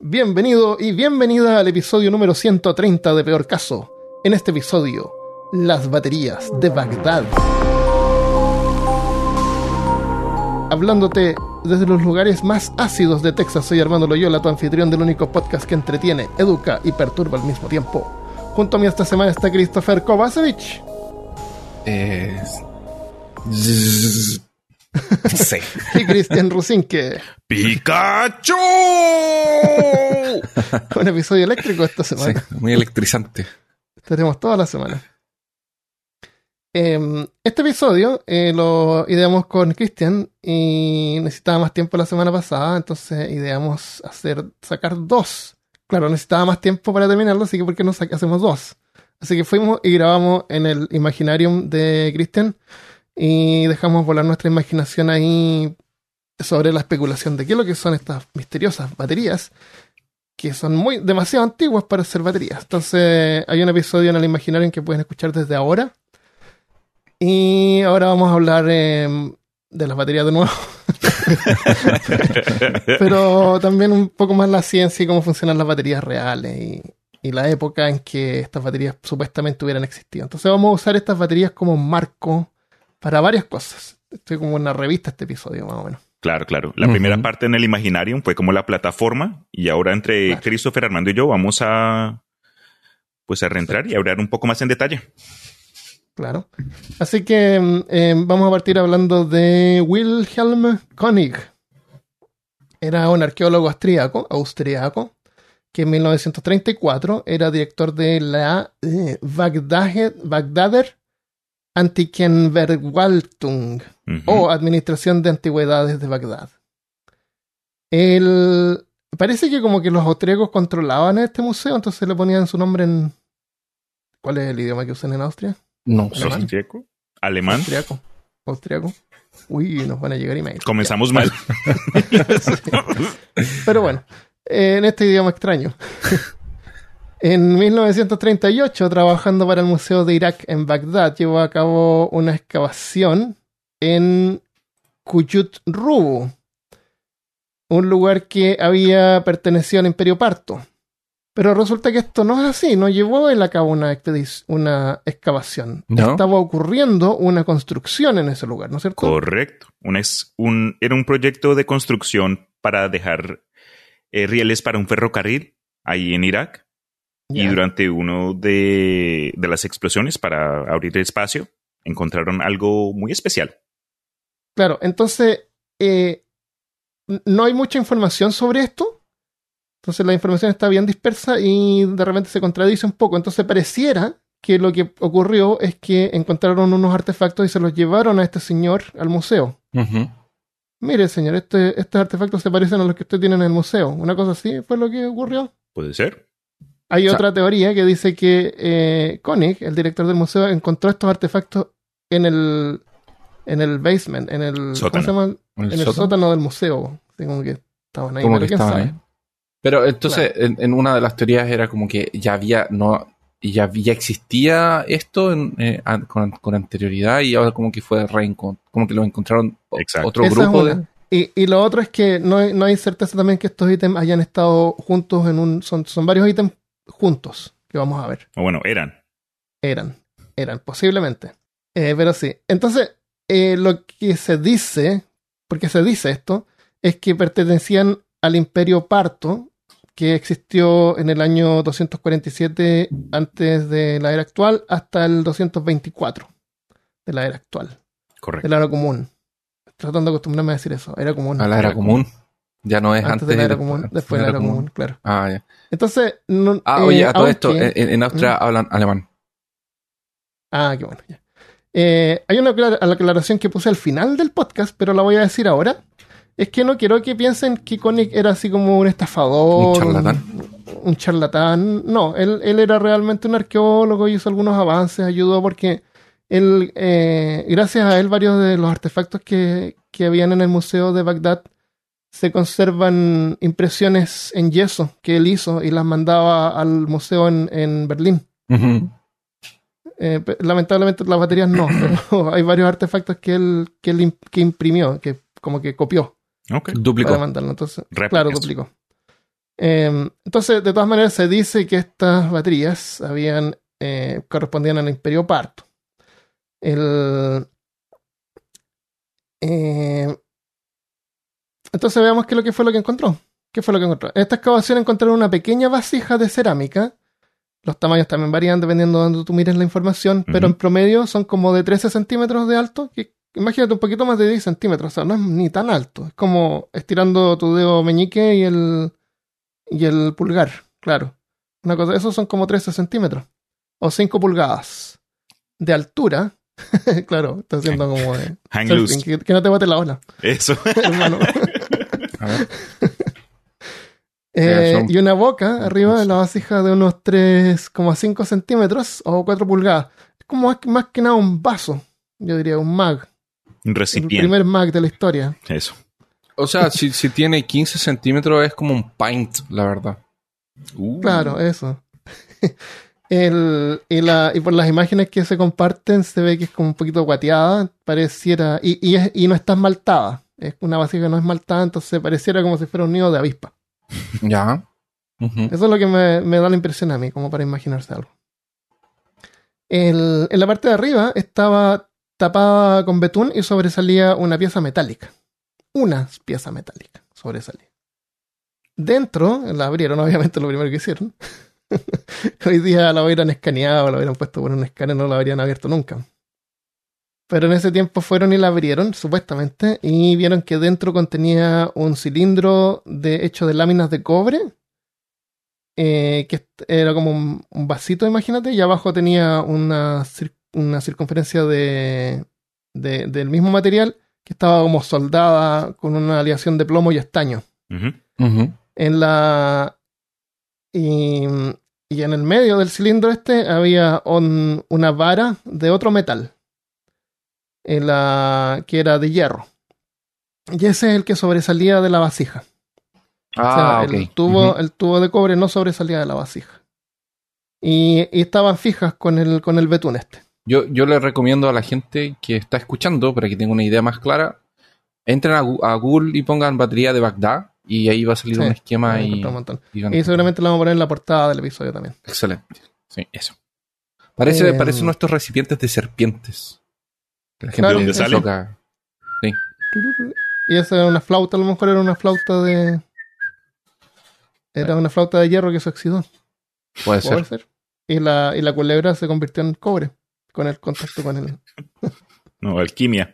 Bienvenido y bienvenida al episodio número 130 de Peor Caso. En este episodio, las baterías de Bagdad. Hablándote desde los lugares más ácidos de Texas, soy Armando Loyola, tu anfitrión del único podcast que entretiene, educa y perturba al mismo tiempo. Junto a mí esta semana está Christopher Kovacevic. Eh, sí. y Cristian Rusinque. ¡Pikachu! Un episodio eléctrico esta Sí, semana. muy electrizante. Estaremos toda la semana. Em, este episodio eh, lo ideamos con Cristian y necesitaba más tiempo la semana pasada, entonces ideamos hacer sacar dos. Claro, necesitaba más tiempo para terminarlo, así que ¿por qué no hacemos dos? Así que fuimos y grabamos en el Imaginarium de Cristian y dejamos volar nuestra imaginación ahí sobre la especulación de qué es lo que son estas misteriosas baterías que son muy demasiado antiguas para ser baterías. Entonces, hay un episodio en el Imaginarium que pueden escuchar desde ahora. Y ahora vamos a hablar eh, de las baterías de nuevo. Pero también un poco más la ciencia y cómo funcionan las baterías reales y, y la época en que estas baterías supuestamente hubieran existido. Entonces vamos a usar estas baterías como marco para varias cosas. Estoy como una revista este episodio, más o menos. Claro, claro. La primera parte en el Imaginarium fue como la plataforma y ahora entre Claro. Christopher, Armando y yo vamos a pues a reentrar y hablar un poco más en detalle. Claro. Así que mm, eh, vamos a partir hablando de Wilhelm König. Era un arqueólogo austríaco, austriaco, que en 1934 era director de la eh, Bagdad- Bagdader Antikenverwaltung Ujú. o Administración de Antigüedades de Bagdad. El, parece que como que los austriacos controlaban este museo, entonces le ponían su nombre en... ¿Cuál es el idioma que usan en Austria? No, ¿Sos alemán. austríaco? ¿Alemán? Austriaco. Austriaco. Uy, nos van a llegar emails. Comenzamos mal. Pero bueno, en este idioma extraño. en 1938, trabajando para el Museo de Irak en Bagdad, llevó a cabo una excavación en Kuyut Rubu, un lugar que había pertenecido al Imperio Parto. Pero resulta que esto no es así, no llevó él a cabo una, excavación. ¿No? Estaba ocurriendo una construcción en ese lugar, ¿no es cierto? Correcto. Un ex- un- era un proyecto de construcción para dejar eh, rieles para un ferrocarril ahí en Irak. Y durante uno de, de las explosiones para abrir espacio, encontraron algo muy especial. Claro, entonces eh, no hay mucha información sobre esto. Entonces la información está bien dispersa y de repente se contradice un poco. Entonces pareciera que lo que ocurrió es que encontraron unos artefactos y se los llevaron a este señor al museo. Ujú. Mire, señor, este, estos artefactos se parecen a los que usted tiene en el museo. Una cosa así fue lo que ocurrió. Puede ser. Hay O sea- otra teoría que dice que eh, Koenig, el director del museo, encontró estos artefactos en el, en el basement, en el, ¿cómo Sótano. se llama? ¿El en el sótano? sótano del museo. Como que estaban ahí, Como pero que quién estaban sabe. ahí. Pero entonces, en, en una de las teorías era como que ya había, no, ya, ya existía esto en, eh, con, con anterioridad y ahora como que fue como que lo encontraron Exacto. otro Esa grupo de. Y, y lo otro es que no hay, no hay certeza también que estos ítems hayan estado juntos en un. Son, son varios ítems juntos que vamos a ver. O bueno, eran. Eran, eran, posiblemente. Eh, pero sí. Entonces, eh, lo que se dice, porque se dice esto, es que pertenecían al imperio parto, que existió en el año 247 antes de la era actual hasta el 224 de la era actual, de Correcto. la era común. Tratando de acostumbrarme a decir eso, era común. A la era común. Ya no es antes, antes, de la y era después- común, después de la era común, claro. Ah, ya. Entonces, no, Ah, eh, oye, a todo esto, en, en Austria hablan alemán. Ah, qué bueno. ya. Eh, hay una aclar- aclaración que puse al final del podcast, pero la voy a decir ahora. Es que no quiero que piensen que Koenig era así como un estafador. Un charlatán. Un, un charlatán. No, él, él era realmente un arqueólogo, hizo algunos avances, ayudó porque él, eh, gracias a él, varios de los artefactos que, que habían en el Museo de Bagdad se conservan impresiones en yeso que él hizo y las mandaba al museo en, en Berlín. Eh, lamentablemente las baterías no, pero hay varios artefactos que él, que él que imprimió, que como que copió Ok. Duplicó. para mandarlo. Entonces, claro, duplicó. Em, entonces, de todas maneras, se dice que estas baterías habían eh, correspondían al Imperio Parto. El, eh, entonces veamos qué, lo que fue lo que encontró. ¿Qué fue lo que encontró? En esta excavación encontraron una pequeña vasija de cerámica. Los tamaños también varían dependiendo de donde tú mires la información, pero en promedio son como de 13 centímetros de alto. imagínate un poquito más de 10 centímetros, o sea, no es ni tan alto. Es como estirando tu dedo meñique y el, y el pulgar, claro. Una cosa, esos son como 13 centímetros o 5 pulgadas de altura. claro, está haciendo como de Hang loose. Que, no te bote la ola. Eso. hermano. A ver. Eh, y una boca arriba de la vasija de unos 3,5 centímetros o 4 pulgadas. Es como más, que nada un vaso, yo diría, un mag. Un recipiente. El primer mag de la historia. Eso. O sea, si, si tiene 15 centímetros es como un pint, la verdad. Uh. Claro, eso. El, y, la, y, por las imágenes que se comparten se ve que es como un poquito guateada, pareciera, y, y, es, y no está esmaltada, es una vasija que no es esmaltada, entonces pareciera como si fuera un nido de avispa. Ya. Eso es lo que me, me, da la impresión a mí, como para imaginarse algo. El, en la parte de arriba estaba tapada con betún y sobresalía una pieza metálica. Una pieza metálica sobresalía. Dentro, la abrieron, obviamente, lo primero que hicieron. Hoy día la hubieran escaneado, la hubieran puesto por un escáner, no la habrían abierto nunca. Pero en ese tiempo fueron y la abrieron, supuestamente, y vieron que dentro contenía un cilindro de, hecho de láminas de cobre, eh, que era como un, vasito, imagínate, y abajo tenía una, una circunferencia de, del mismo material que estaba como soldada con una aleación de plomo y estaño. En la. Y, y, en el medio del cilindro este había una vara de otro metal en la, que era de hierro. Y ese es el que sobresalía de la vasija. Ah, el, tubo, el tubo de cobre no sobresalía de la vasija. Y, estaban fijas con el, con el betún este. Yo, yo le recomiendo a la gente que está escuchando, para que tenga una idea más clara, entren a, Google y pongan batería de Bagdad y ahí va a salir un esquema y, y, seguramente lo vamos a poner en la portada del episodio también. Excelente. Sí, eso. Parece, eh, parece nuestros recipientes de serpientes. ¿De dónde sale? Sí. Y esa era una flauta, a lo mejor era una flauta de. Era una flauta de hierro que se oxidó. Puede, ser. Y la, y la culebra se convirtió en cobre con el contacto con él. no, alquimia.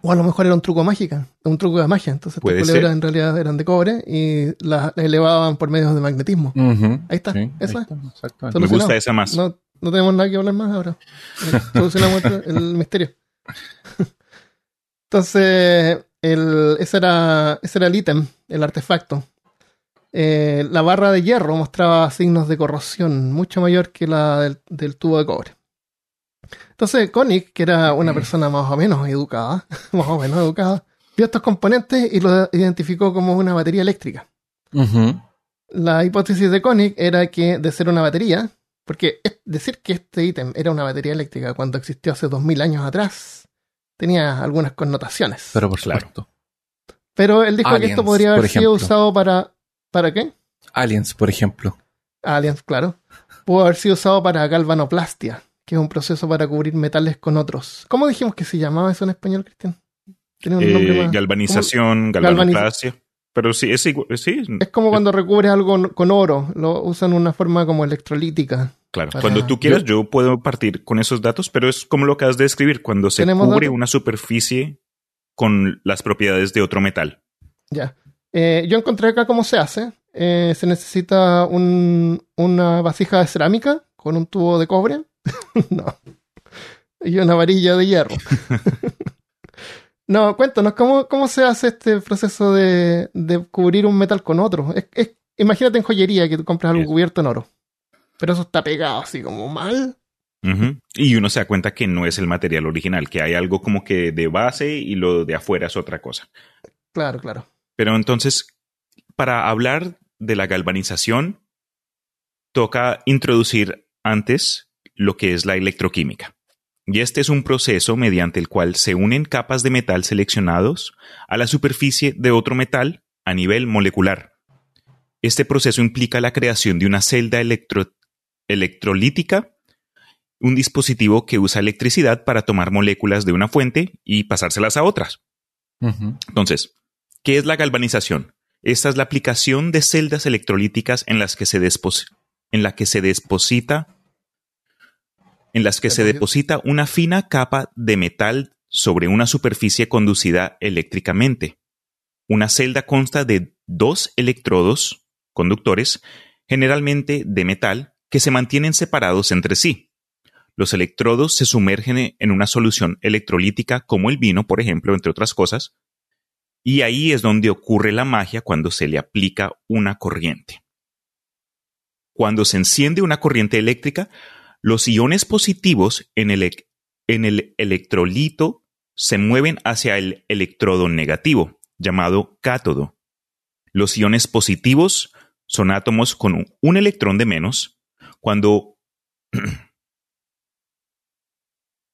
O a lo mejor era un truco mágica, un truco de magia. Entonces las culebras en realidad eran de cobre y las, elevaban por medios de magnetismo. Ahí está, esa. Me gusta esa más. No, no tenemos nada que hablar más ahora. Solucionamos el misterio. Entonces, el, ese, era, ese era el ítem, el artefacto. Eh, la barra de hierro mostraba signos de corrosión mucho mayor que la del, tubo de cobre. Entonces, Koenig, que era una persona más o menos educada, más o menos educada, vio estos componentes y los identificó como una batería eléctrica. La hipótesis de Koenig era que, de ser una batería, porque decir que este ítem era una batería eléctrica cuando existió hace 2000 años atrás tenía algunas connotaciones. Pero por supuesto. Pero él dijo que esto podría haber sido usado para. ¿Para qué? Aliens, por ejemplo. Aliens, claro. Pudo haber sido usado para galvanoplastia, que es un proceso para cubrir metales con otros. ¿Cómo dijimos que se llamaba eso en español, Cristian? Tenía un nombre eh, Galvanización, galvanoplastia. Pero sí, es igual. Sí. Es como cuando recubres algo con oro. Lo usan una forma como electrolítica. Claro, cuando tú quieras yo, puedo partir con esos datos, pero es como lo que has de describir, cuando se cubre una superficie con las propiedades de otro metal. Ya. Eh, yo encontré acá cómo se hace. Eh, se necesita una vasija de cerámica con un tubo de cobre. no. Y una varilla de hierro. no, cuéntanos, ¿cómo, ¿cómo se hace este proceso de, cubrir un metal con otro? imagínate en joyería que tú compras algo cubierto en oro pero eso está pegado así como mal. Y uno se da cuenta que no es el material original, que hay algo como que de base y lo de afuera es otra cosa. Claro, claro. Pero entonces, para hablar de la galvanización, toca introducir antes lo que es la electroquímica. Y este es un proceso mediante el cual se unen capas de metal seleccionados a la superficie de otro metal a nivel molecular. este proceso implica la creación de una celda electrolítica, un dispositivo que usa electricidad para tomar moléculas de una fuente y pasárselas a otras. Entonces, ¿qué es la galvanización? Esta es la aplicación de celdas electrolíticas en las que se, en la que se deposita en las que se deposita una fina capa de metal sobre una superficie conducida eléctricamente. Una celda consta de dos electrodos conductores, generalmente de metal, que se mantienen separados entre sí. Los electrodos se sumergen en una solución electrolítica como el vino, por ejemplo, entre otras cosas, y ahí es donde ocurre la magia cuando se le aplica una corriente. Cuando se enciende una corriente eléctrica, los iones positivos en el, electrolito se mueven hacia el electrodo negativo, llamado cátodo. Los iones positivos son átomos con un electrón de menos. Cuando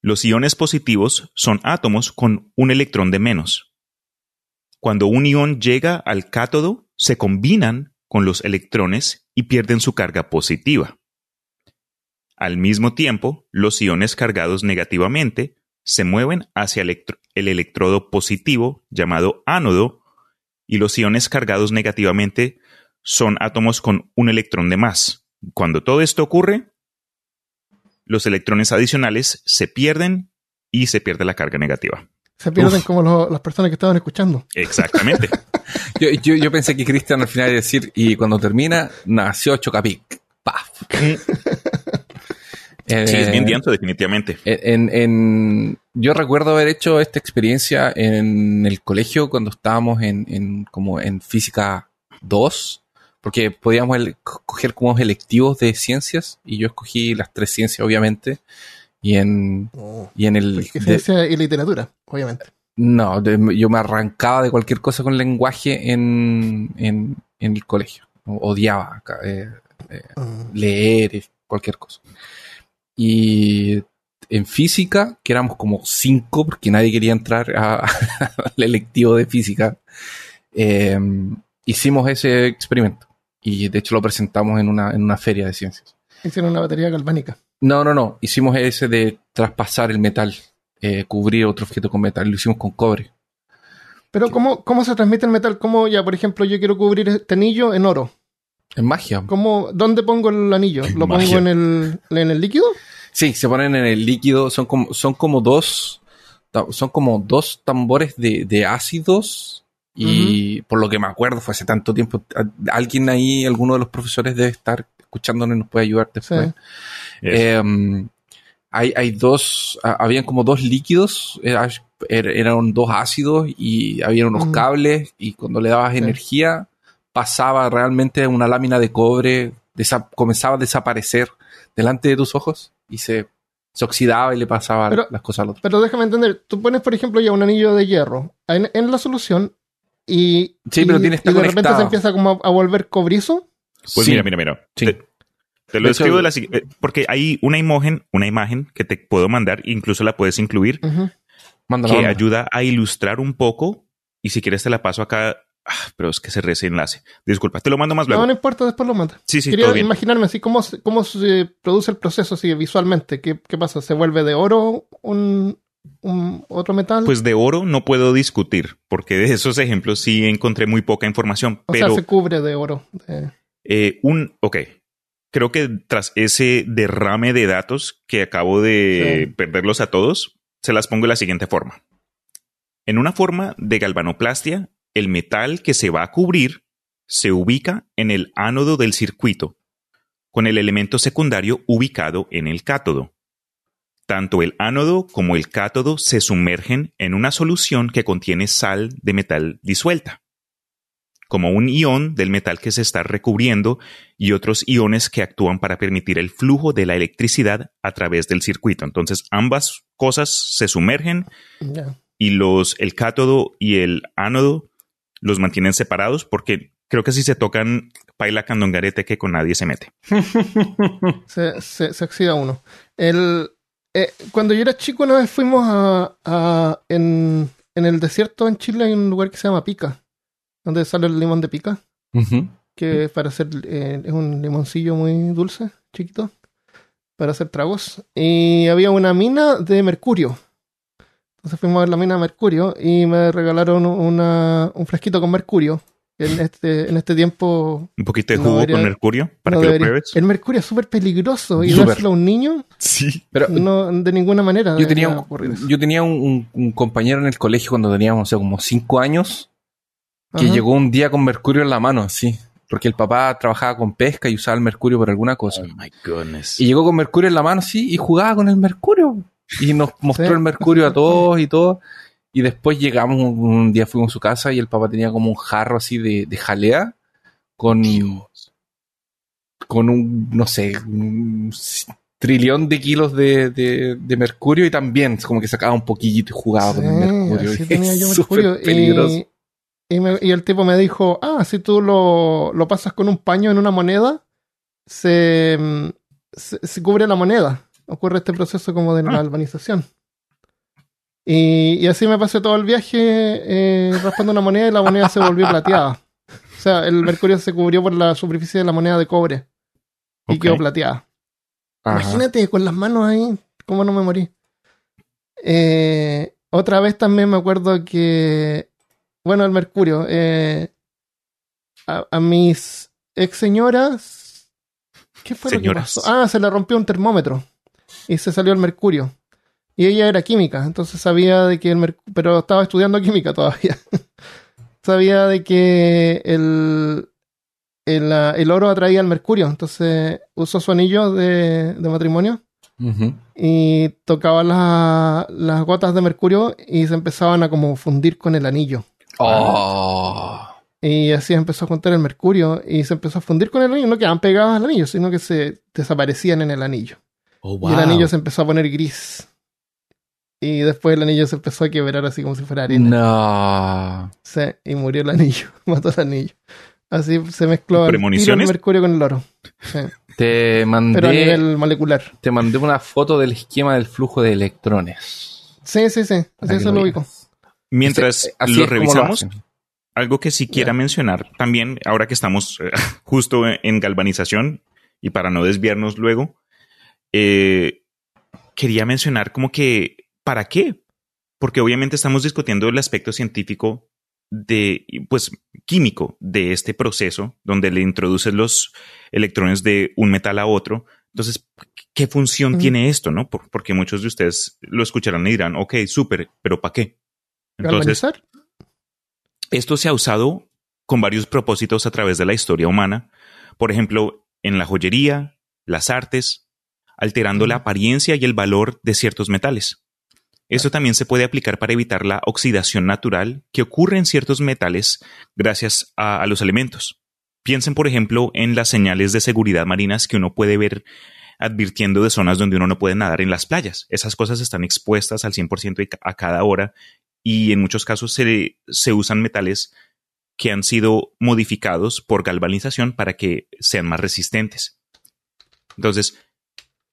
los iones positivos son átomos con un electrón de menos. Cuando un ion llega al cátodo, se combinan con los electrones y pierden su carga positiva. Al mismo tiempo, los iones cargados negativamente se mueven hacia el, electrodo positivo llamado ánodo y los iones cargados negativamente son átomos con un electrón de más. Cuando todo esto ocurre, los electrones adicionales se pierden y se pierde la carga negativa. Se pierden como las personas que estaban escuchando. Exactamente. yo, pensé que Cristian al final iba a decir, y cuando termina, nació Chocapic. ¡Paf! Sí, es bien eh, definitivamente. En, yo recuerdo haber hecho esta experiencia en el colegio cuando estábamos en, como en física 2, porque podíamos coger como electivos de ciencias y yo escogí las tres ciencias, obviamente. Y en, oh. y en el... Ciencia y literatura, obviamente. No, yo me arrancaba de cualquier cosa con lenguaje en, en, el colegio. Odiaba eh, eh, ah. leer, cualquier cosa. Y en física, que éramos como cinco, porque nadie quería entrar al electivo de física, eh, hicimos ese experimento. Y de hecho lo presentamos en una, en una feria de ciencias. Hicieron una batería galvánica. No, no, no. Hicimos ese de traspasar el metal, eh, cubrir otro objeto con metal. Lo hicimos con cobre. Pero ¿cómo, ¿cómo se transmite el metal? ¿Cómo ya, por ejemplo, yo quiero cubrir este anillo en oro? En magia. ¿Cómo, ¿Dónde pongo el anillo? ¿Lo pongo en el, en el líquido? Sí, se ponen en el líquido. Son como, son como dos. Son como dos tambores de, ácidos. Y por lo que me acuerdo, fue hace tanto tiempo. Alguien ahí, alguno de los profesores debe estar escuchándonos y nos puede ayudar después. Em, hay, hay dos, habían como dos líquidos, er, eran dos ácidos y había unos cables y cuando le dabas energía pasaba realmente una lámina de cobre, comenzaba a desaparecer delante de tus ojos y se, se oxidaba y le pasaba las cosas al otro. Pero déjame entender, tú pones, por ejemplo, ya un anillo de hierro en, la solución y, sí, pero tiene y de repente se empieza como a, volver cobrizo. Pues mira, mira, mira. Te, lo escribo de la eh, porque hay una imagen, una imagen que te puedo mandar, incluso la puedes incluir, que ayuda a ilustrar un poco. Y si quieres te la paso acá Ah, pero es que se ese enlace. Disculpa, te lo mando más luego. No, no importa, después lo mando. Sí, sí, Quería imaginarme así cómo, cómo se produce el proceso así visualmente. ¿Qué, pasa? ¿Se vuelve de oro un, otro metal? Pues de oro no puedo discutir, porque de esos ejemplos sí encontré muy poca información. O pero, sea, se cubre de oro. Eh, un, ok. Creo que tras ese derrame de datos que acabo de perderlos a todos, se las pongo de la siguiente forma. En una forma de galvanoplastia, el metal que se va a cubrir se ubica en el ánodo del circuito, con el elemento secundario ubicado en el cátodo. Tanto el ánodo como el cátodo se sumergen en una solución que contiene sal de metal disuelta, como un ion del metal que se está recubriendo y otros iones que actúan para permitir el flujo de la electricidad a través del circuito. Entonces ambas cosas se sumergen y los, el cátodo y el ánodo los mantienen separados porque creo que si se tocan paila candongarete que con nadie se mete. se, se, oxida uno. El, eh, cuando yo era chico una vez fuimos a, en, en, el desierto en Chile hay un lugar que se llama Pica, donde sale el limón de pica. que para hacer eh, es un limoncillo muy dulce, chiquito, para hacer tragos. Y había una mina de mercurio. Entonces fuimos a ver la mina de mercurio y me regalaron una, un fresquito con mercurio. En este, en este tiempo. Un poquito de No jugo debería- con mercurio para no que lo debería- pruebes. El mercurio es súper peligroso y dárselo a un niño, Sí. Pero no, de ninguna manera. yo tenía, un, ocurrir eso. yo tenía un, un- un compañero en el colegio cuando teníamos, o sea, como cinco años, que Ajá. llegó un día con mercurio en la mano, así. Porque el papá trabajaba con pesca y usaba el mercurio por alguna cosa. Oh my goodness. Y llegó con mercurio en la mano, sí, y jugaba con el mercurio. Y nos mostró Sí. el mercurio a todos y todo. Y después llegamos, un, un día fuimos a su casa y el papá tenía como un jarro así de, de jalea con, con un, no sé, un trillón de kilos de, de, de mercurio y también como que sacaba un poquillito y jugaba con el mercurio. así Y tenía yo mercurio. peligroso. Y, y, me- y el tipo me dijo, ah, si tú lo, lo pasas con un paño en una moneda, se, mm, se, se cubre la moneda. Ocurre este proceso como de la Ah. galvanización. Y, y así me pasé todo el viaje eh, raspando una moneda y la moneda se volvió plateada. O sea, el mercurio se cubrió por la superficie de la moneda de cobre y quedó plateada. Ajá. Imagínate con las manos ahí, cómo no me morí. Eh, otra vez también me acuerdo que, bueno, el mercurio, eh, a, a mis ex señoras, ¿qué fue Señoras. lo que pasó? Ah, se le rompió un termómetro y se salió el mercurio. Y ella era química, entonces sabía de que el mercurio, pero estaba estudiando química todavía. sabía de que el, el, ah, el oro atraía al mercurio, entonces usó su anillo de, de matrimonio y tocaba la- las gotas de mercurio y se empezaban a como fundir con el anillo. Oh. Y así empezó a juntar el mercurio y se empezó a fundir con el anillo. No quedaban pegados al anillo, sino que se desaparecían en el anillo. Oh, Y el anillo se empezó a poner gris. Y después el anillo se empezó a quebrar así como si fuera arena. No. Sí, y murió el anillo, mató el anillo. Así se mezcló el, mercurio con el oro. Sí, Te mandé, Pero a nivel molecular. te mandé una foto del esquema del flujo de electrones. Sí, sí, sí. Para Sí, que eso lo lo ubico. Mientras así lo revisamos, hacen. algo que sí quiera Ya. mencionar también, ahora que estamos eh, justo en galvanización y para no desviarnos luego, eh, quería mencionar como que, ¿para qué? Porque obviamente estamos discutiendo el aspecto científico de, pues, químico de este proceso donde le introduces los electrones de un metal a otro. Entonces, ¿qué función Ujú. tiene esto, no? Por- porque muchos de ustedes lo escucharán y dirán, ok, súper, pero ¿para qué? Entonces, ¿Galvanizar? esto se ha usado con varios propósitos a través de la historia humana, por ejemplo, en la joyería, las artes, alterando la apariencia y el valor de ciertos metales. Esto también se puede aplicar para evitar la oxidación natural que ocurre en ciertos metales gracias a, a los elementos. Piensen, por ejemplo, en las señales de seguridad marinas que uno puede ver advirtiendo de zonas donde uno no puede nadar en las playas. Esas cosas están expuestas al 100% y ca- a cada hora y en muchos casos se, se usan metales que han sido modificados por galvanización para que sean más resistentes. Entonces,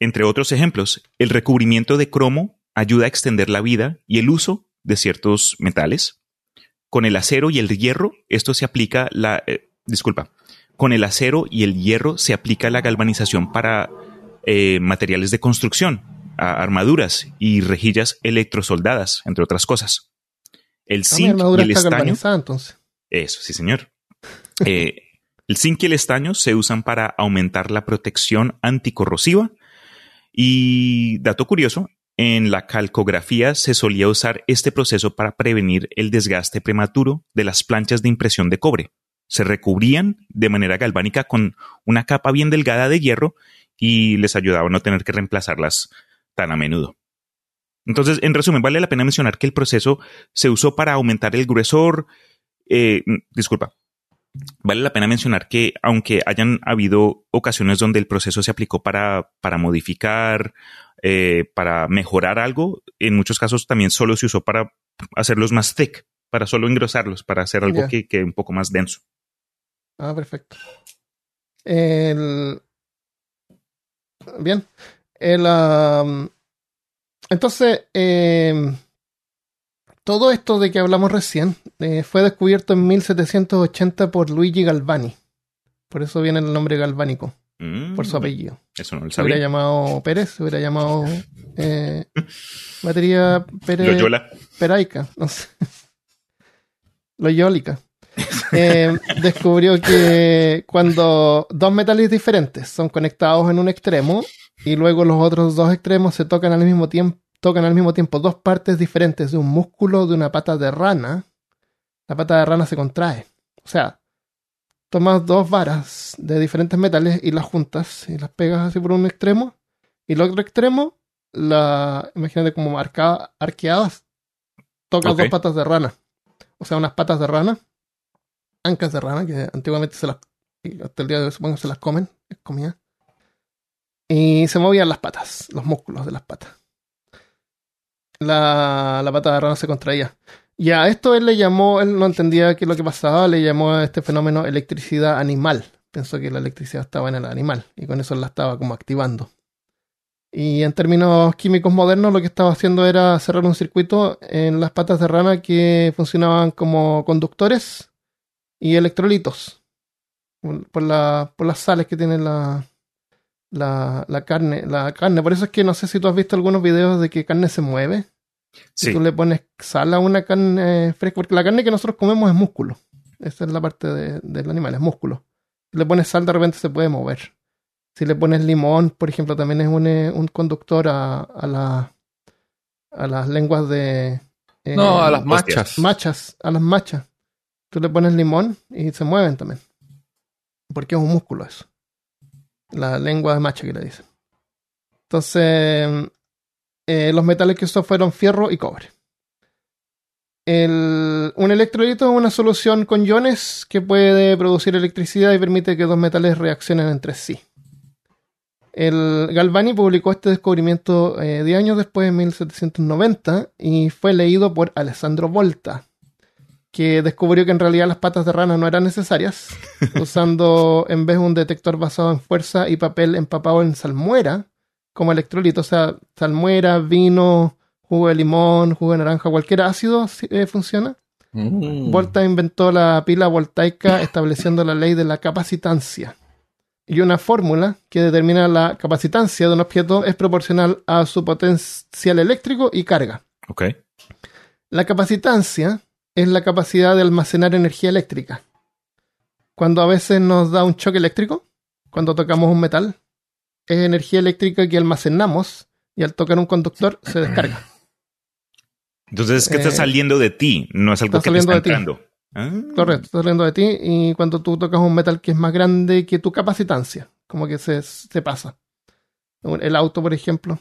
entre otros ejemplos, el recubrimiento de cromo ayuda a extender la vida y el uso de ciertos metales. Con el acero y el hierro, esto se aplica la eh, disculpa, con el acero y el hierro se aplica la galvanización para eh, materiales de construcción, a- armaduras y rejillas electrosoldadas, entre otras cosas. El Ah, zinc y el estaño entonces. eso, sí, señor. Eh, el zinc y el estaño se usan para aumentar la protección anticorrosiva. Y, dato curioso, en la calcografía se solía usar este proceso para prevenir el desgaste prematuro de las planchas de impresión de cobre. Se recubrían de manera galvánica con una capa bien delgada de hierro y les ayudaba a no tener que reemplazarlas tan a menudo. Entonces, en resumen, vale la pena mencionar que el proceso se usó para aumentar el gruesor, eh, mm, disculpa. Vale la pena mencionar que aunque hayan habido ocasiones donde el proceso se aplicó para, para modificar, eh, para mejorar algo, en muchos casos también solo se usó para hacerlos más thick, para solo engrosarlos, para hacer algo que quede un poco más denso. Ah, perfecto. El... Bien. El, Entonces, em, todo esto de que hablamos recién eh, fue descubierto en 1780 por Luigi Galvani. Por eso viene el nombre galvánico, Mm, por su apellido. Eso no lo Se hubiera sabía. llamado Pérez, se hubiera llamado eh, batería Pérez Loyola. Peraica, no sé. Loyólica. Eh, descubrió que cuando dos metales diferentes son conectados en un extremo y luego los otros dos extremos se tocan al mismo tiempo, tocan al mismo tiempo dos partes diferentes de un músculo de una pata de rana, la pata de rana se contrae. O sea, tomas dos varas de diferentes metales y las juntas y las pegas así por un extremo y el otro extremo, la, imagínate como marcada, arqueadas, tocas dos patas de rana. O sea, unas patas de rana, ancas de rana, que antiguamente se las, hasta el día de hoy supongo que se las comen, es comida. Y se movían las patas, los músculos de las patas. La, la pata de rana se contraía. Y a esto él le llamó, él no entendía qué es lo que pasaba, le llamó a este fenómeno electricidad animal. Pensó que la electricidad estaba en el animal y con eso la estaba como activando. Y en términos químicos modernos, lo que estaba haciendo era cerrar un circuito en las patas de rana que funcionaban como conductores y electrolitos por, la, por las sales que tiene la, la, la carne. La carne. Por eso es que no sé si tú has visto algunos videos de que carne se mueve. Si Sí. tú le pones sal a una carne fresca, porque la carne que nosotros comemos es músculo. Esa es la parte de- del animal, es músculo. Si le pones sal, de repente se puede mover. Si le pones limón, por ejemplo, también es un, eh, un conductor a, a, la- a las lenguas de. eh, No, a las machas. machas, a las machas. Tú le pones limón y se mueven también. Porque es un músculo eso. La lengua de macha que le dicen. Entonces, eh, los metales que usó fueron fierro y cobre. El- un electrolito es una solución con iones que puede producir electricidad y permite que dos metales reaccionen entre sí. El Galvani publicó este descubrimiento eh, 10 años después, en 1790, y fue leído por Alessandro Volta, que descubrió que en realidad las patas de rana no eran necesarias, usando en vez un detector basado en fuerza y papel empapado en salmuera como electrolito. O sea, salmuera, vino, jugo de limón, jugo de naranja, cualquier ácido eh, funciona. Mm. Volta inventó la pila voltaica estableciendo la ley de la capacitancia. Y una fórmula que determina la capacitancia de un objeto es proporcional a su potencial eléctrico y carga. Ok. La capacitancia es la capacidad de almacenar energía eléctrica. Cuando a veces nos da un choque eléctrico, cuando tocamos un metal, es energía eléctrica que almacenamos y al tocar un conductor se descarga. Entonces es que está Eh, saliendo de ti, no es algo está que te está saliendo de ti. entrando. Ah. Correcto, está saliendo de ti y cuando tú tocas un metal que es más grande que tu capacitancia, como que se, se pasa. El auto, por ejemplo.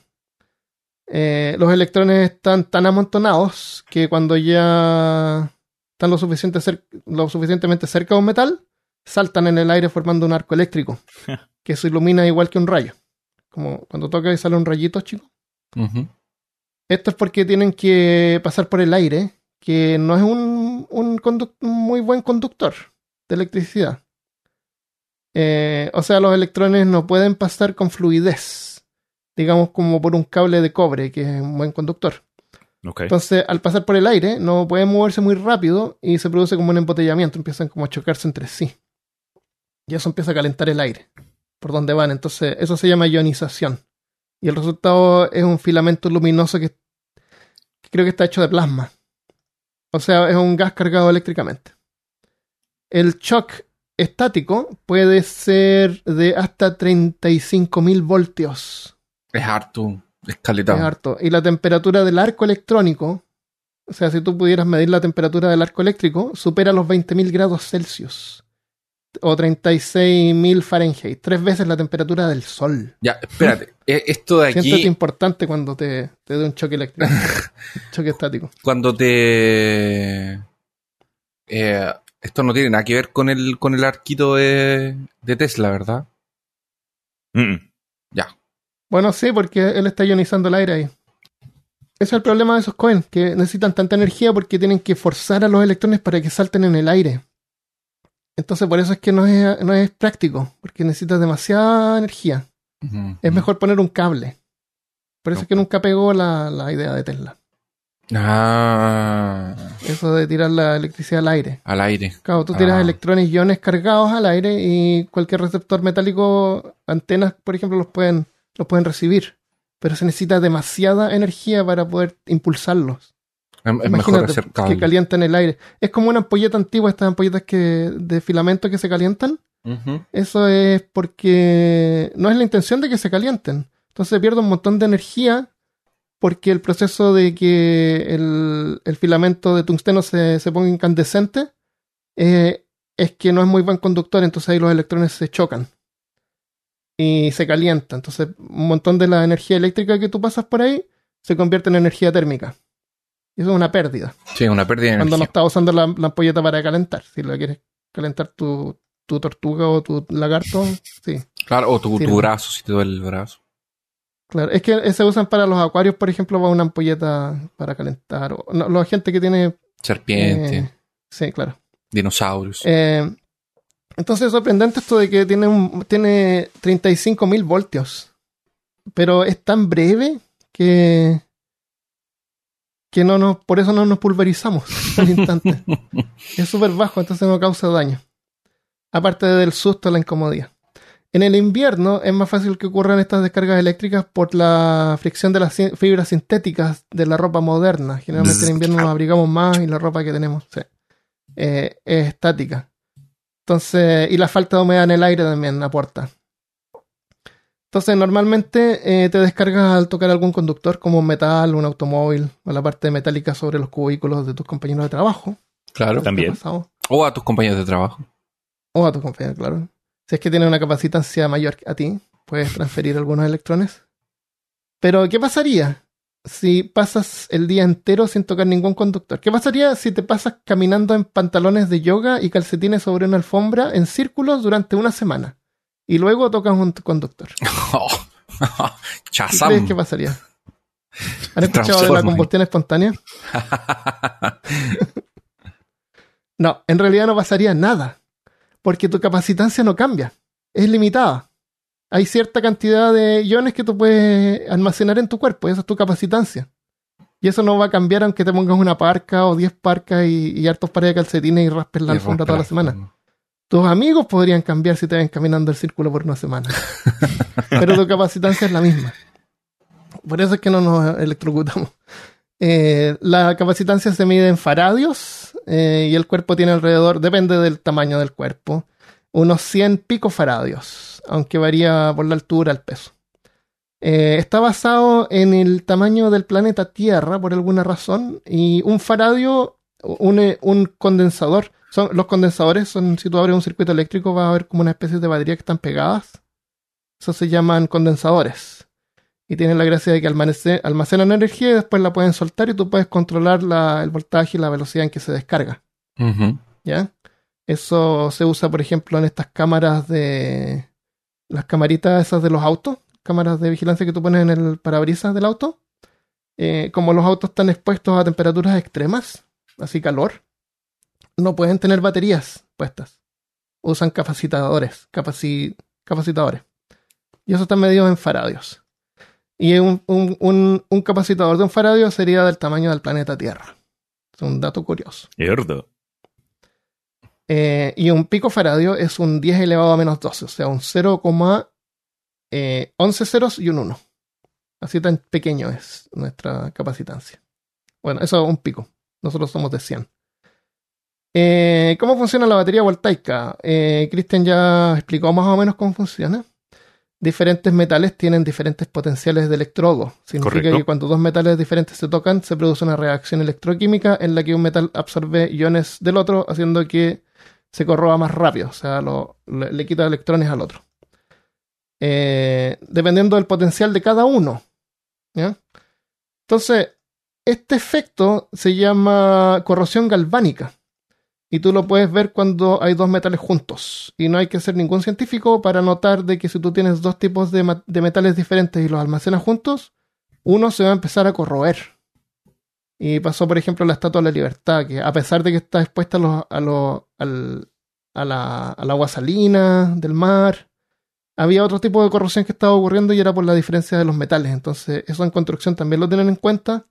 Eh, los electrones están tan amontonados que cuando ya están lo, suficiente lo suficientemente cerca de un metal, saltan en el aire formando un arco eléctrico que se ilumina igual que un rayo. Como cuando tocas y sale un rayito, chico. Esto es porque tienen que pasar por el aire, que no es un muy buen conductor de electricidad. Eh, o sea, los electrones no pueden pasar con fluidez, digamos como por un cable de cobre, que es un buen conductor. Entonces, al pasar por el aire, no pueden moverse muy rápido y se produce como un embotellamiento, empiezan como a chocarse entre sí. Y eso empieza a calentar el aire por donde van. Entonces, eso se llama ionización. Y el resultado es un filamento luminoso que, que creo que está hecho de plasma. O sea, es un gas cargado eléctricamente. El shock estático puede ser de hasta 35.000 voltios. Es harto. Es calidad. Es harto. Y la temperatura del arco electrónico, o sea, si tú pudieras medir la temperatura del arco eléctrico, supera los 20.000 grados Celsius. O 36.000 Fahrenheit. Tres veces la temperatura del Sol. Ya, espérate. E- Esto de aquí, importante cuando te, te dé un choque eléctrico. choque estático. cuando te... eh, esto no tiene nada que ver con el, con el arquito de, de Tesla, ¿verdad? Mm, mm. Bueno, sí, porque él está ionizando el aire ahí. Ese es el problema de esos coins, que necesitan tanta energía porque tienen que forzar a los electrones para que salten en el aire. Entonces, por eso es que no es, no es práctico, porque necesitas demasiada energía. Es mejor poner un cable. Por eso es que nunca pegó la, la idea de Tesla. Ah, Eso de tirar la electricidad al aire. al aire. Claro, tú tiras Ah. electrones y iones cargados al aire y cualquier receptor metálico, antenas, por ejemplo, los pueden, los pueden recibir. Pero se necesita demasiada energía para poder impulsarlos. Es mejor Imagínate hacer que calientan el aire. Es como una ampolleta antigua, estas ampolletas que, de filamento que se calientan. Eso es porque no es la intención de que se calienten. Entonces se pierde un montón de energía porque el proceso de que el, el filamento de tungsteno se, se ponga incandescente eh, es que no es muy buen conductor, entonces ahí los electrones se chocan y se calientan. Entonces un montón de la energía eléctrica que tú pasas por ahí se convierte en energía térmica. Y eso es una pérdida Sí, una pérdida de cuando no estás usando la, la ampolleta para calentar. Si la quieres calentar tu, tu tortuga o tu lagarto, sí, Claro, o tu, Sí, tu no. brazo, si te duele el brazo. claro. Es que se usan para los acuarios, por ejemplo, va una ampolleta para calentar. O, no, la gente que tiene... Serpiente, eh, sí, claro. dinosaurios. Eh, entonces es sorprendente esto de que tiene, un, tiene 35.000 voltios. Pero es tan breve que... que no nos, por eso no nos pulverizamos al instante. es súper bajo, entonces no causa daño. Aparte del susto, la incomodidad. En el invierno es más fácil que ocurran estas descargas eléctricas por la fricción de las fibras sintéticas de la ropa moderna. Generalmente en invierno nos abrigamos más y la ropa que tenemos eh, es estática. Entonces, y la falta de humedad en el aire también aporta. Entonces, normalmente eh, te descargas al tocar algún conductor como un metal, un automóvil, o la parte metálica sobre los cubículos de tus compañeros de trabajo. Claro. ¿Te ha También. O a tus compañeros de trabajo. O a tus compañeros, claro. Si es que tiene una capacitancia mayor a ti, puedes transferir algunos electrones. Pero, ¿qué pasaría si pasas el día entero sin tocar ningún conductor? ¿Qué pasaría si te pasas caminando en pantalones de yoga y calcetines sobre una alfombra en círculos durante una semana? Y luego tocas un conductor. ¿Qué crees que pasaría? ¿Han escuchado de la combustión espontánea? No, en realidad no pasaría nada, porque tu capacitancia no cambia, es limitada. Hay cierta cantidad de iones que tú puedes almacenar en tu cuerpo, y esa es tu capacitancia. Y eso no va a cambiar aunque te pongas una parca o 10 parcas y, y hartos pares de calcetines y raspes la alfombra toda la semana. Tus amigos podrían cambiar si te ven caminando el círculo por una semana. Pero tu capacitancia es la misma. Por eso es que no nos electrocutamos. Eh, la capacitancia se mide en faradios eh, y el cuerpo tiene alrededor, depende del tamaño del cuerpo, unos 100 picofaradios, aunque varía por la altura, el peso. Eh, está basado en el tamaño del planeta Tierra por alguna razón y un faradio, un, un condensador, son, los condensadores son, si tú abres un circuito eléctrico va a haber como una especie de batería que están pegadas. Eso se llaman condensadores. Y tienen la gracia de que almacen- almacenan energía y después la pueden soltar y tú puedes controlar la- el voltaje y la velocidad en que se descarga. ¿Ya? Eso se usa, por ejemplo, en estas cámaras de. Las camaritas esas de los autos, cámaras de vigilancia que tú pones en el parabrisas del auto. Eh, como los autos están expuestos a temperaturas extremas, así calor, no pueden tener baterías puestas. Usan capacitadores, capaci- capacitadores. Y eso está medido en faradios. Y un- un capacitador de un faradio sería del tamaño del planeta Tierra. Es un dato curioso. Mierda. Eh, y un picofaradio es un 10 elevado a menos 12, o sea, un 0,11 ceros y un 1. Así tan pequeño es nuestra capacitancia. Bueno, eso es un pico. Nosotros somos de 100. Eh, ¿Cómo funciona la batería voltaica? Eh, Cristian ya explicó más o menos cómo funciona. Diferentes metales tienen diferentes potenciales de electrodo. Significa Correcto. que cuando dos metales diferentes se tocan, se produce una reacción electroquímica en la que un metal absorbe iones del otro, haciendo que se corroba más rápido, o sea, le, quita electrones al otro. Eh, dependiendo del potencial de cada uno. Entonces, este efecto se llama corrosión galvánica. Y tú lo puedes ver cuando hay dos metales juntos. Y no hay que ser ningún científico para notar de que si tú tienes dos tipos de metales diferentes y los almacenas juntos, uno se va a empezar a corroer. Y pasó, por ejemplo, la Estatua de la Libertad, que a pesar de que está expuesta a los- a los- al, a la- al agua salina del mar, había otro tipo de corrosión que estaba ocurriendo y era por la diferencia de los metales. Entonces, eso en construcción también lo tienen en cuenta.